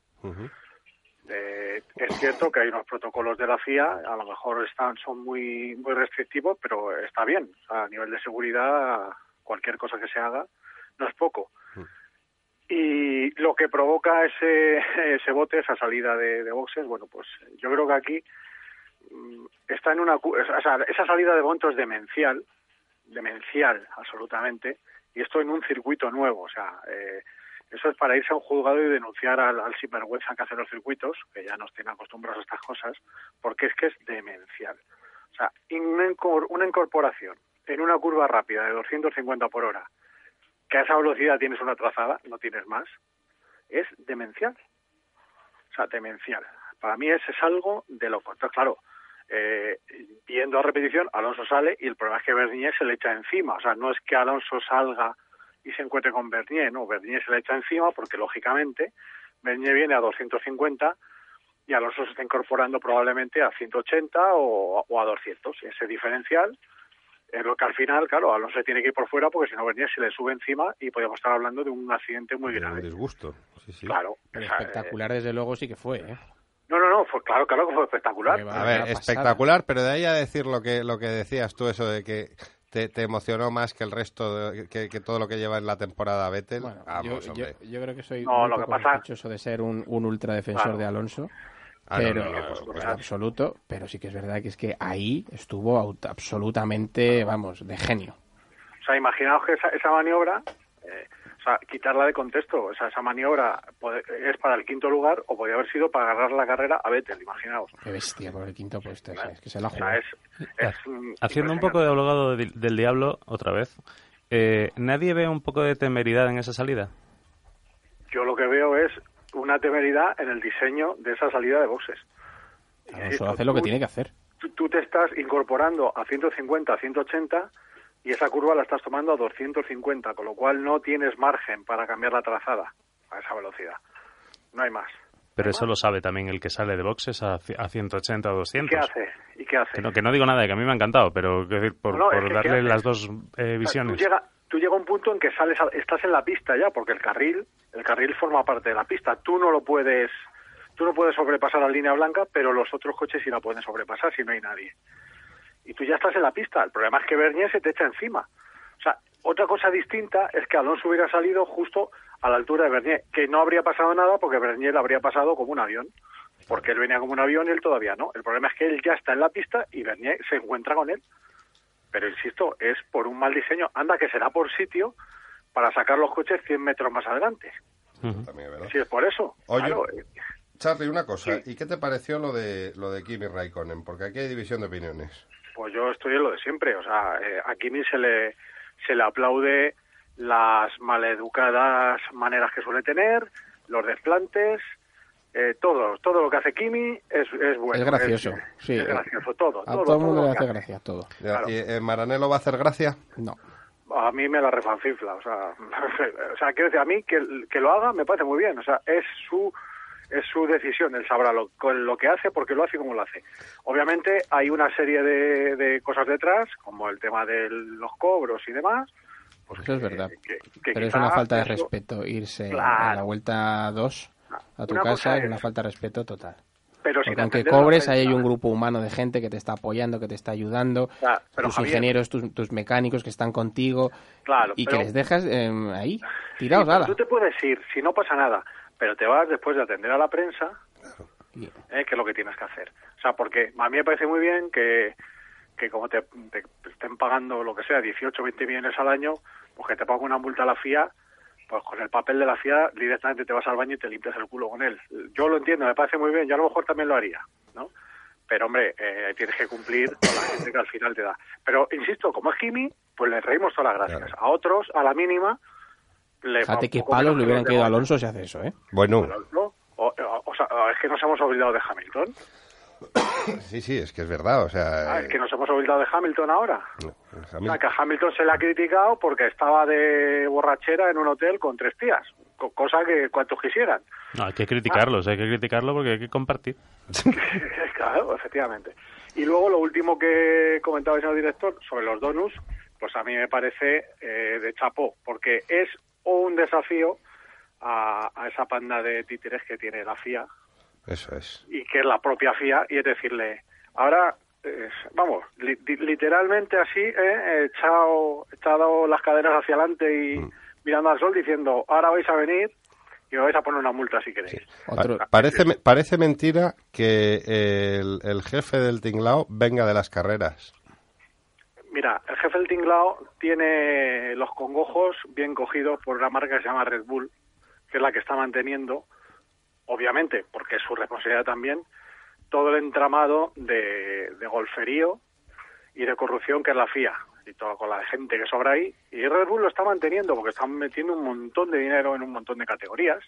Eh, es cierto que hay unos protocolos de la FIA, a lo mejor están son muy muy restrictivos, pero está bien. O sea, a nivel de seguridad, cualquier cosa que se haga no es poco. Y lo que provoca ese (laughs) ese bote, esa salida de, de boxes, bueno, pues yo creo que aquí mm, está en una... O sea, esa salida de momento es demencial, demencial absolutamente, y esto en un circuito nuevo, o sea... Eh, eso es para irse a un juzgado y denunciar al, al sinvergüenza que hace los circuitos, que ya nos tiene acostumbrados a estas cosas, porque es que es demencial. O sea, una incorporación en una curva rápida de 250 por hora, que a esa velocidad tienes una trazada, no tienes más, es demencial. O sea, demencial. Para mí ese es algo de loco. Entonces, claro, eh, viendo a repetición, Alonso sale y el problema es que Bernier se le echa encima. O sea, no es que Alonso salga y se encuentre con Bernier, no, Bernier se le echa encima porque lógicamente Bernier viene a 250 y Alonso se está incorporando probablemente a 180 o, o a 200. Y ese diferencial En lo que al final, claro, Alonso tiene que ir por fuera porque si no Bernier se le sube encima y podemos estar hablando de un accidente muy Un grave. disgusto. Sí, sí. Claro. Pero o sea, espectacular, desde luego, sí que fue, ¿eh? No, no, no, fue, claro, claro que fue espectacular. A ver, espectacular, pero de ahí a decir lo que, lo que decías tú, eso de que te, te emocionó más que el resto, de- que, que todo lo que lleva en la temporada Vettel. Bueno, Vamos, yo, yo, hombre. yo creo que soy No, lo que pasa- sospechoso de ser un, un ultradefensor Claro. de Alonso. Ah, pero no, no, absoluto, pero sí que es verdad que es que ahí estuvo absolutamente, vamos, de genio. O sea, imaginaos que esa, esa maniobra, eh, sea, quitarla de contexto, o sea, esa maniobra es para el quinto lugar o podría haber sido para agarrar la carrera a Vettel, imaginaos. Qué bestia por el quinto puesto, es, es que se la O jugó. sea, es, es, mm, Haciendo un poco de abogado de- del diablo otra vez, eh, ¿nadie ve un poco de temeridad en esa salida? Yo lo que veo es una temeridad en el diseño de esa salida de boxes. Alonso hace lo que tiene que hacer. tú, tú te estás incorporando a 150, a 180 y esa curva la estás tomando a 250, con lo cual no tienes margen para cambiar la trazada a esa velocidad. No hay más. Pero eso lo sabe también el que sale de boxes a, ci- a 180 o ¿Y 200. qué hace? ¿Y qué hace? Que no, que no digo nada, de que a mí me ha encantado, pero decir, por, No, es por que darle las dos eh, O sea, visiones. Tú llega, tú llega un punto en que sales, a- estás en la pista ya, porque el carril, el carril forma parte de la pista. Tú no lo puedes, tú no puedes sobrepasar la línea blanca, pero los otros coches sí la pueden sobrepasar si no hay nadie. Y tú ya estás en la pista. El problema es que Bernier se te echa encima. O sea, otra cosa distinta es que Alonso hubiera salido justo a la altura de Bernier, que no habría pasado nada porque Bernier le habría pasado como un avión. Porque él venía como un avión y él todavía no. El problema es que él ya está en la pista y Bernier se encuentra con él. Pero insisto, es por un mal diseño. Anda que será por sitio para sacar los coches 100 metros más adelante. También verdad. Si es por eso. Oye, claro, eh, Charlie, una cosa. Sí. ¿Y qué te pareció lo de lo de Kimi Raikkonen? Porque aquí hay división de opiniones. Pues yo estoy en lo de siempre. O sea, eh, a Kimi se le, se le aplaude las maleducadas maneras que suele tener, los desplantes, eh, todo, todo lo que hace Kimi es, es bueno. Es gracioso, es, sí. es gracioso, todo. A todo, todo el mundo le hace hace. gracia, todo. Claro. ¿Y eh, Maranello va a hacer gracia? No. A mí me la refanfifla, o sea, (laughs) o sea, quiero decir, a mí que, que lo haga me parece muy bien, o sea, es su es su decisión, él sabrá lo, lo que hace, porque lo hace y cómo lo hace. Obviamente hay una serie de, de cosas detrás, como el tema de los cobros y demás. pues Eso es verdad. que- que Pero es una falta de eso- respeto irse Claro. a la vuelta 2 a tu Una casa, es una falta de respeto total. Pero Porque aunque cobres, ahí hay un grupo humano de gente que te está apoyando, que te está ayudando, Claro, pero tus Javier- ingenieros, tus, tus mecánicos que están contigo, Claro, y pero- que les dejas eh, ahí, Sí, tirados, ala. tú te puedes ir, si no pasa nada, pero te vas después de atender a la prensa, eh, que es lo que tienes que hacer. O sea, porque a mí me parece muy bien que, que como te, te estén pagando lo que sea, 18 o 20 millones al año, pues que te ponga una multa a la FIA, pues con el papel de la FIA directamente te vas al baño y te limpias el culo con él. Yo lo entiendo, me parece muy bien, yo a lo mejor también lo haría, ¿no? Pero, hombre, eh, tienes que cumplir con la gente que al final te da. Pero, insisto, como es Kimi, pues le reímos todas las gracias. A otros, a la mínima, le Fíjate qué palos le hubieran caído a. Alonso si hace eso, ¿eh? Bueno, ¿no? O, o- o sea, es que nos hemos olvidado de Hamilton. (coughs) sí, sí, es que es verdad. O sea, Ah, es que nos hemos olvidado de Hamilton ahora. no, O sea, que a Hamilton se le ha criticado porque estaba de borrachera en un hotel con tres tías, co- cosa que cuantos quisieran. No, hay que criticarlos, hay que criticarlo porque hay que compartir. (laughs) claro, efectivamente. Y luego lo último que comentaba el señor director sobre los donuts, pues a mí me parece eh, de chapó, porque es un desafío a, a esa panda de títeres que tiene la FIA Eso es. y que es la propia FIA y es decirle, ahora, eh, vamos, li- li- literalmente así, eh, echado, echado las caderas hacia adelante y Mm. mirando al sol diciendo, ahora vais a venir y me vais a poner una multa si queréis. Otro, Pa- parece, me- parece mentira que el, el jefe del tinglao venga de las carreras. Mira, el jefe del tinglao tiene los congojos bien cogidos por una marca que se llama Red Bull, que es la que está manteniendo, obviamente, porque es su responsabilidad también, todo el entramado de, golferío y de corrupción que es la FIA y toda con la gente que sobra ahí. Y Red Bull lo está manteniendo porque están metiendo un montón de dinero en un montón de categorías.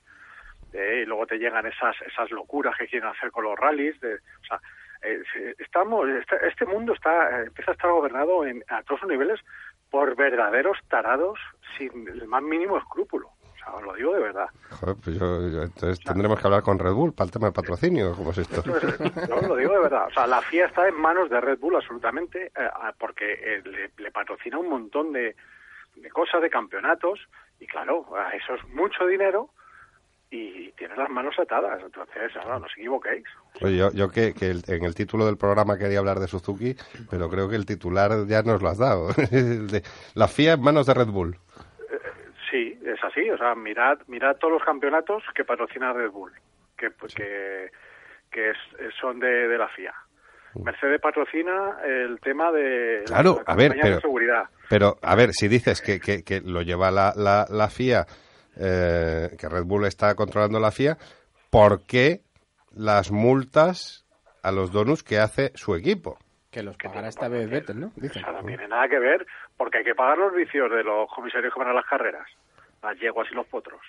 eh, y luego te llegan esas esas locuras que quieren hacer con los rallies. De, o sea, se- estamos este, mundo está eh, empieza a estar gobernado en, a todos los niveles por verdaderos tarados sin el más mínimo escrúpulo. O sea, os lo digo de verdad. Joder, pues yo, yo- entonces tendremos que hablar con Red Bull para el tema del patrocinio. ¿Cómo es esto? Esto es- no, os lo digo de verdad. O sea, la FIA está en manos de Red Bull absolutamente, eh, porque eh, le, le patrocina un montón de, de cosas, de campeonatos, y claro, eso es mucho dinero y tiene las manos atadas. Entonces, ahora no os equivoquéis. Oye, yo, yo que, que el- en el título del programa quería hablar de Suzuki, pero creo que el titular ya nos lo has dado. (laughs) La FIA en manos de Red Bull. Sí, es así. O sea, mirad, mirad todos los campeonatos que patrocina Red Bull, que, pues, que, que es- son de, de la FIA. Mercedes patrocina el tema de Claro, la a ver, pero- de seguridad. Pero, a ver, si dices que, que, que lo lleva la, la, la FIA, eh, que Red Bull está controlando la FIA, ¿por qué las multas a los donuts que hace su equipo? Que los pagará esta vez Vettel, ¿no? Dicen. O sea, no tiene nada que ver porque hay que pagar los vicios de los comisarios que van a las carreras, las yeguas y los potros.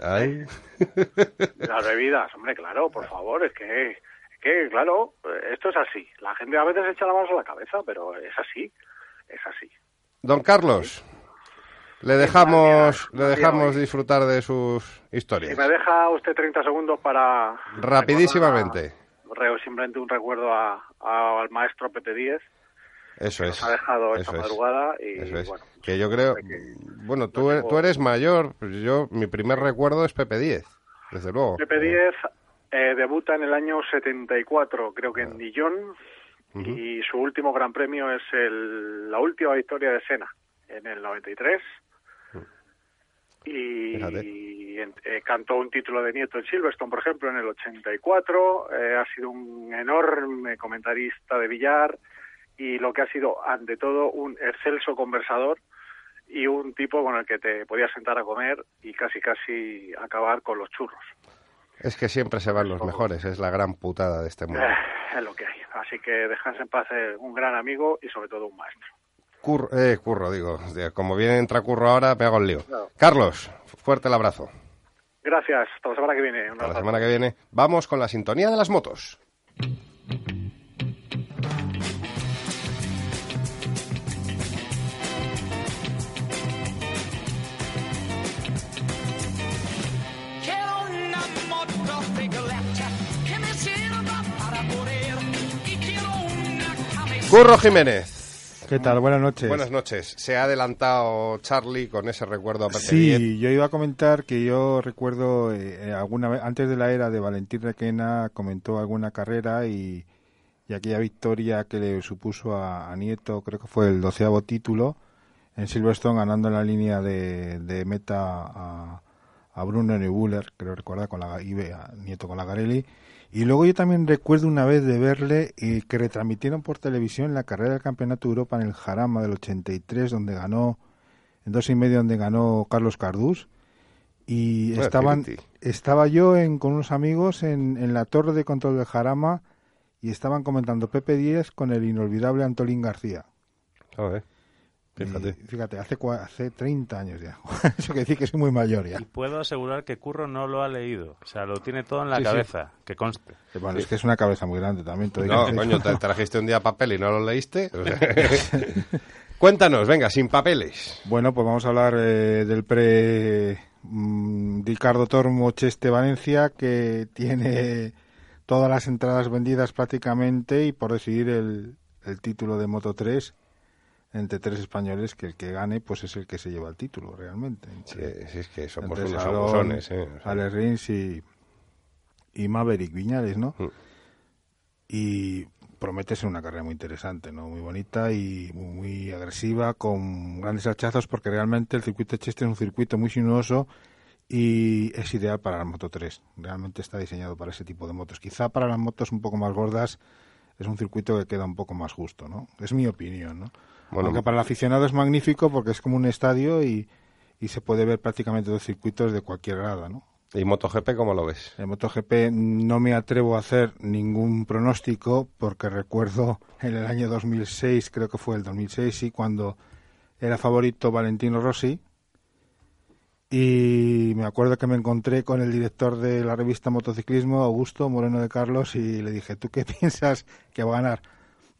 Ay. (laughs) Las bebidas, hombre, claro, por favor, es que, es que, claro, esto es así. La gente a veces echa la mano a la cabeza, pero es así, es así. Don Carlos, le dejamos, le dejamos disfrutar de sus Si historias. me deja usted 30 segundos para... Rapidísimamente. recordar simplemente un recuerdo a- a- al maestro Pepe Díez, Eso es. nos ha dejado esta es, madrugada y, eso es. bueno, Que yo creo, bueno, tú, e- tú eres mayor, pues yo, mi primer recuerdo es Pepe 10, desde luego. Pepe Díez eh, debuta en el año 74, creo que en Dijon, y su último gran premio es el- la última victoria de Senna, en el 93. Y, eh, cantó un título de nieto en Silverstone, por ejemplo, en el 84. eh, ha sido un enorme comentarista de billar y lo que ha sido, ante todo, un excelso conversador y un tipo con el que te podías sentar a comer y casi casi acabar con los churros. Es que siempre se van los mejores, es la gran putada de este mundo. Eh, (laughs) es lo que hay. Así que dejarse en paz eh, un gran amigo y sobre todo un maestro. Curro, eh, curro, digo. Como viene entra curro ahora, me hago el lío. Carlos, fuerte el abrazo. Gracias. Hasta la semana que viene. Hasta la semana que viene. Vamos con la sintonía de las motos. Curro Jiménez. ¿Qué tal? Buenas noches. Buenas noches. Se ha adelantado Charlie con ese recuerdo a. Sí, yo iba a comentar que yo recuerdo eh, alguna vez, antes de la era de Valentín Requena, comentó alguna carrera y, y aquella victoria que le supuso a, a Nieto, creo que fue el doceavo título, en Silverstone, ganando en la línea de, de meta a, a Bruno Neubuller, creo recordar, con la, y a Nieto con la Garelli. Y luego yo también recuerdo una vez de verle y que retransmitieron por televisión la carrera del Campeonato de Europa en el Jarama del 83, donde ganó en dos y medio donde ganó Carlos Cardús. Y Bueno, estaban estaba yo en, con unos amigos en, en la torre de control del Jarama y estaban comentando Pepe 10 con el inolvidable Antolín García. Joder, Y fíjate. fíjate hace hace 30 años ya (laughs) eso quiere decir que soy muy mayor ya Y puedo asegurar que Curro no lo ha leído. O sea, lo tiene todo en la Sí, sí. cabeza, que conste. bueno es que es una cabeza muy grande también todo que No, coño, te trajiste un día papel y no lo leíste. (laughs) (laughs) Cuéntanos, venga, sin papeles. Bueno, pues vamos a hablar eh, del pre mm, Ricardo Tormo Cheste Valencia, que tiene todas las entradas vendidas prácticamente y por decidir el, el título de Moto 3 entre tres españoles, que el que gane pues es el que se lleva el título realmente. Entre- sí, es que somos unos abusones, ¿eh? O sea, Alex Rins y, y Maverick Viñales, ¿no? Mm. Y promete ser una carrera muy interesante, ¿no? Muy bonita y muy, muy agresiva, con grandes hachazos, porque realmente el circuito de Cheste es un circuito muy sinuoso y es ideal para la Moto 3. Realmente está diseñado para ese tipo de motos. Quizá para las motos un poco más gordas es un circuito que queda un poco más justo, ¿no? Es mi opinión, ¿no? Bueno, Aunque para el aficionado es magnífico porque es como un estadio y, y se puede ver prácticamente dos circuitos de cualquier grado, ¿no? ¿Y MotoGP cómo lo ves? En MotoGP no me atrevo a hacer ningún pronóstico porque recuerdo en el año 2006, creo que fue el 2006, sí, cuando era favorito Valentino Rossi y me acuerdo que me encontré con el director de la revista Motociclismo, Augusto Moreno de Carlos, y le dije, ¿tú qué (laughs) piensas que va a ganar?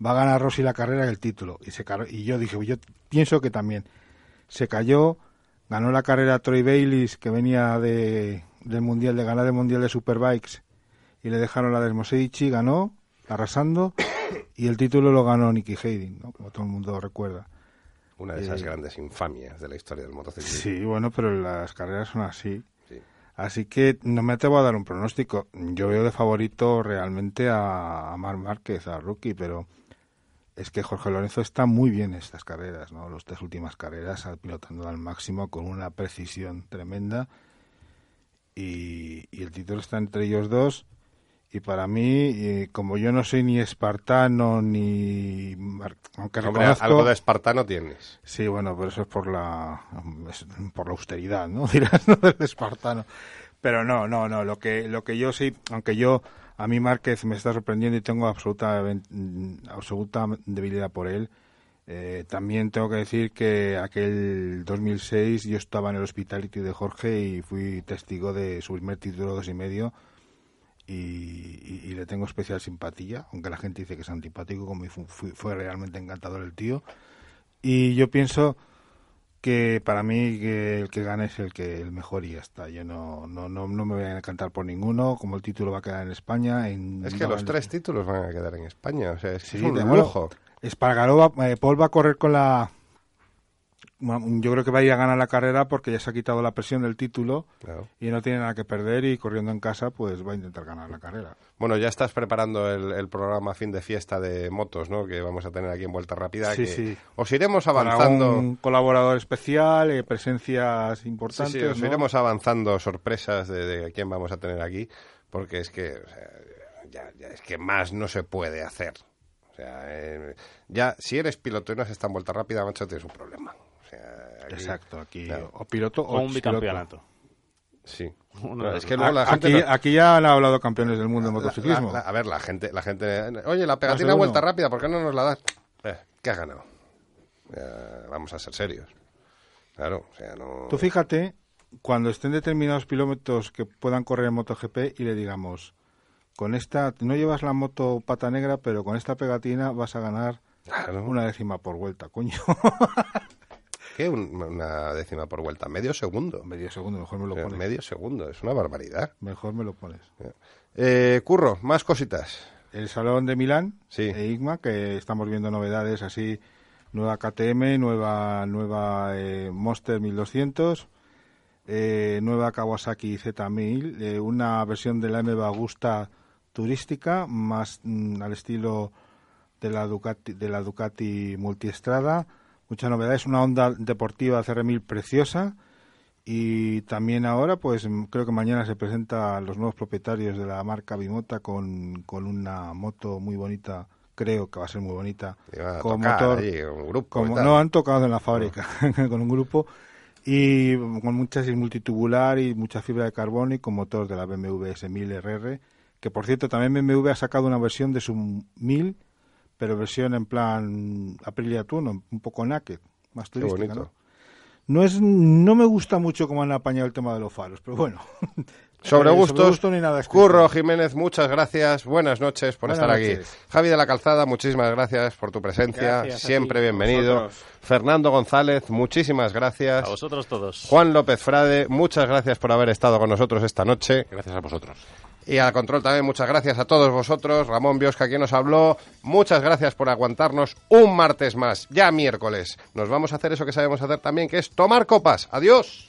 Va a ganar Rossi la carrera y el título. Y, se y yo dije, yo pienso que también. Se cayó, ganó la carrera Troy Bayliss, que venía de, del Mundial, de ganar el Mundial de Superbikes, y le dejaron la de ganó, arrasando, (coughs) y el título lo ganó Nicky Hayden, ¿no? como todo el mundo recuerda. Una de esas Eh, grandes infamias de la historia del motociclismo. Sí, bueno, pero las carreras son así. Sí. Así que no me atrevo a dar un pronóstico. Yo veo de favorito realmente a, a Marc Márquez, a Rookie, pero es que Jorge Lorenzo está muy bien en estas carreras, ¿no? Las tres últimas carreras, pilotando al máximo con una precisión tremenda. Y, y el título está entre ellos dos. Y para mí, eh, como yo no soy ni espartano ni... Aunque Hombre, reconozco... algo de espartano tienes. Sí, bueno, pero eso es por la es por la austeridad, ¿no? (laughs) Dirás, ¿no? Del espartano. Pero no, no, no, lo que lo que yo sí, aunque yo a mí Márquez me está sorprendiendo y tengo absoluta ven- absoluta debilidad por él. eh, también tengo que decir que aquel 2006 yo estaba en el Hospitality de Jorge y fui testigo de su primer título dos y medio y, le tengo especial simpatía, aunque la gente dice que es antipático, como fu- fui- fue realmente encantador el tío. Y yo pienso que para mí que el que gane es el que el mejor y ya está. Yo no, no, no, no me voy a encantar por ninguno, como el título va a quedar en España. En, Es que no los tres títulos van a quedar en España. O sea, es, Sí, es un lujo. Espargaró va- eh, Paul va a correr con la... Yo creo que va a ir a ganar la carrera porque ya se ha quitado la presión del título Claro. y no tiene nada que perder y corriendo en casa pues va a intentar ganar la carrera. Bueno, ya estás preparando el, el programa fin de fiesta de motos, ¿no? Que vamos a tener aquí en Vuelta Rápida. Sí, que sí. Os iremos Para avanzando. un colaborador especial, eh, presencias Sí, importantes. sí, os ¿no? iremos avanzando sorpresas de, de quién vamos a tener aquí, porque es que, o sea, ya, ya es que más no se puede hacer. O sea, eh, ya si eres piloto y no has estado en vuelta rápida, macho, tienes un problema. O aquí- Exacto, aquí Claro. o piloto O un expiloto. bicampeonato. Sí. Es que dos. luego la A- gente aquí, no- aquí ya han hablado campeones del mundo de motociclismo. la- la- a ver, la gente, la gente, oye, la pegatina vuelta rápida, ¿por qué no nos la das? Eh, ¿Qué has ganado? Eh, vamos a ser serios. Claro, o sea, no. Tú fíjate cuando estén determinados kilómetros que puedan correr en MotoGP y le digamos, con esta, no llevas la moto pata negra, pero con esta pegatina vas a ganar Claro. una décima por vuelta, coño. (laughs) ¿Qué? Un- una décima por vuelta, medio segundo. Medio segundo, mejor me lo pones. medio segundo, es una barbaridad. Mejor me lo pones. Eh, Curro, más cositas. El Salón de Milán Sí. e IGMA, que estamos viendo novedades así, nueva KTM, nueva nueva eh, Monster 1200, eh, nueva Kawasaki Z1000, eh, una versión de la MV Agusta turística, más mm, al estilo de la Ducati, de la Ducati Multiestrada, muchas novedades, una Honda deportiva CR1000 preciosa, y también ahora, pues m- creo que mañana se presenta a los nuevos propietarios de la marca Bimota con, con una moto muy bonita, creo que va a ser muy bonita, con motor. allí, un grupo como, no han tocado en la fábrica, (laughs) con un grupo y con muchas y multitubular y mucha fibra de carbono y con motor de la BMW S1000 RR, que por cierto también BMW ha sacado una versión de su 1000, pero versión en plan Aprilia Tuono, un poco naked, más Qué turística, bonito. ¿no? No es, no me gusta mucho cómo han apañado el tema de los faros, pero bueno. (laughs) Sobre Eh, gustos, gusto ni nada escrito. Curro Jiménez, muchas gracias, buenas noches por Buenas estar aquí. Javi de la Calzada, muchísimas gracias por tu presencia, Gracias siempre ti, bienvenido. vosotros. Fernando González, muchísimas gracias. A vosotros todos. Juan López Frade, muchas gracias por haber estado con nosotros esta noche. Gracias a vosotros. Y al control también, muchas gracias a todos vosotros. Ramón Biosca, quien nos habló. Muchas gracias por aguantarnos un martes más, ya miércoles. Nos vamos a hacer eso que sabemos hacer también, que es tomar copas. Adiós.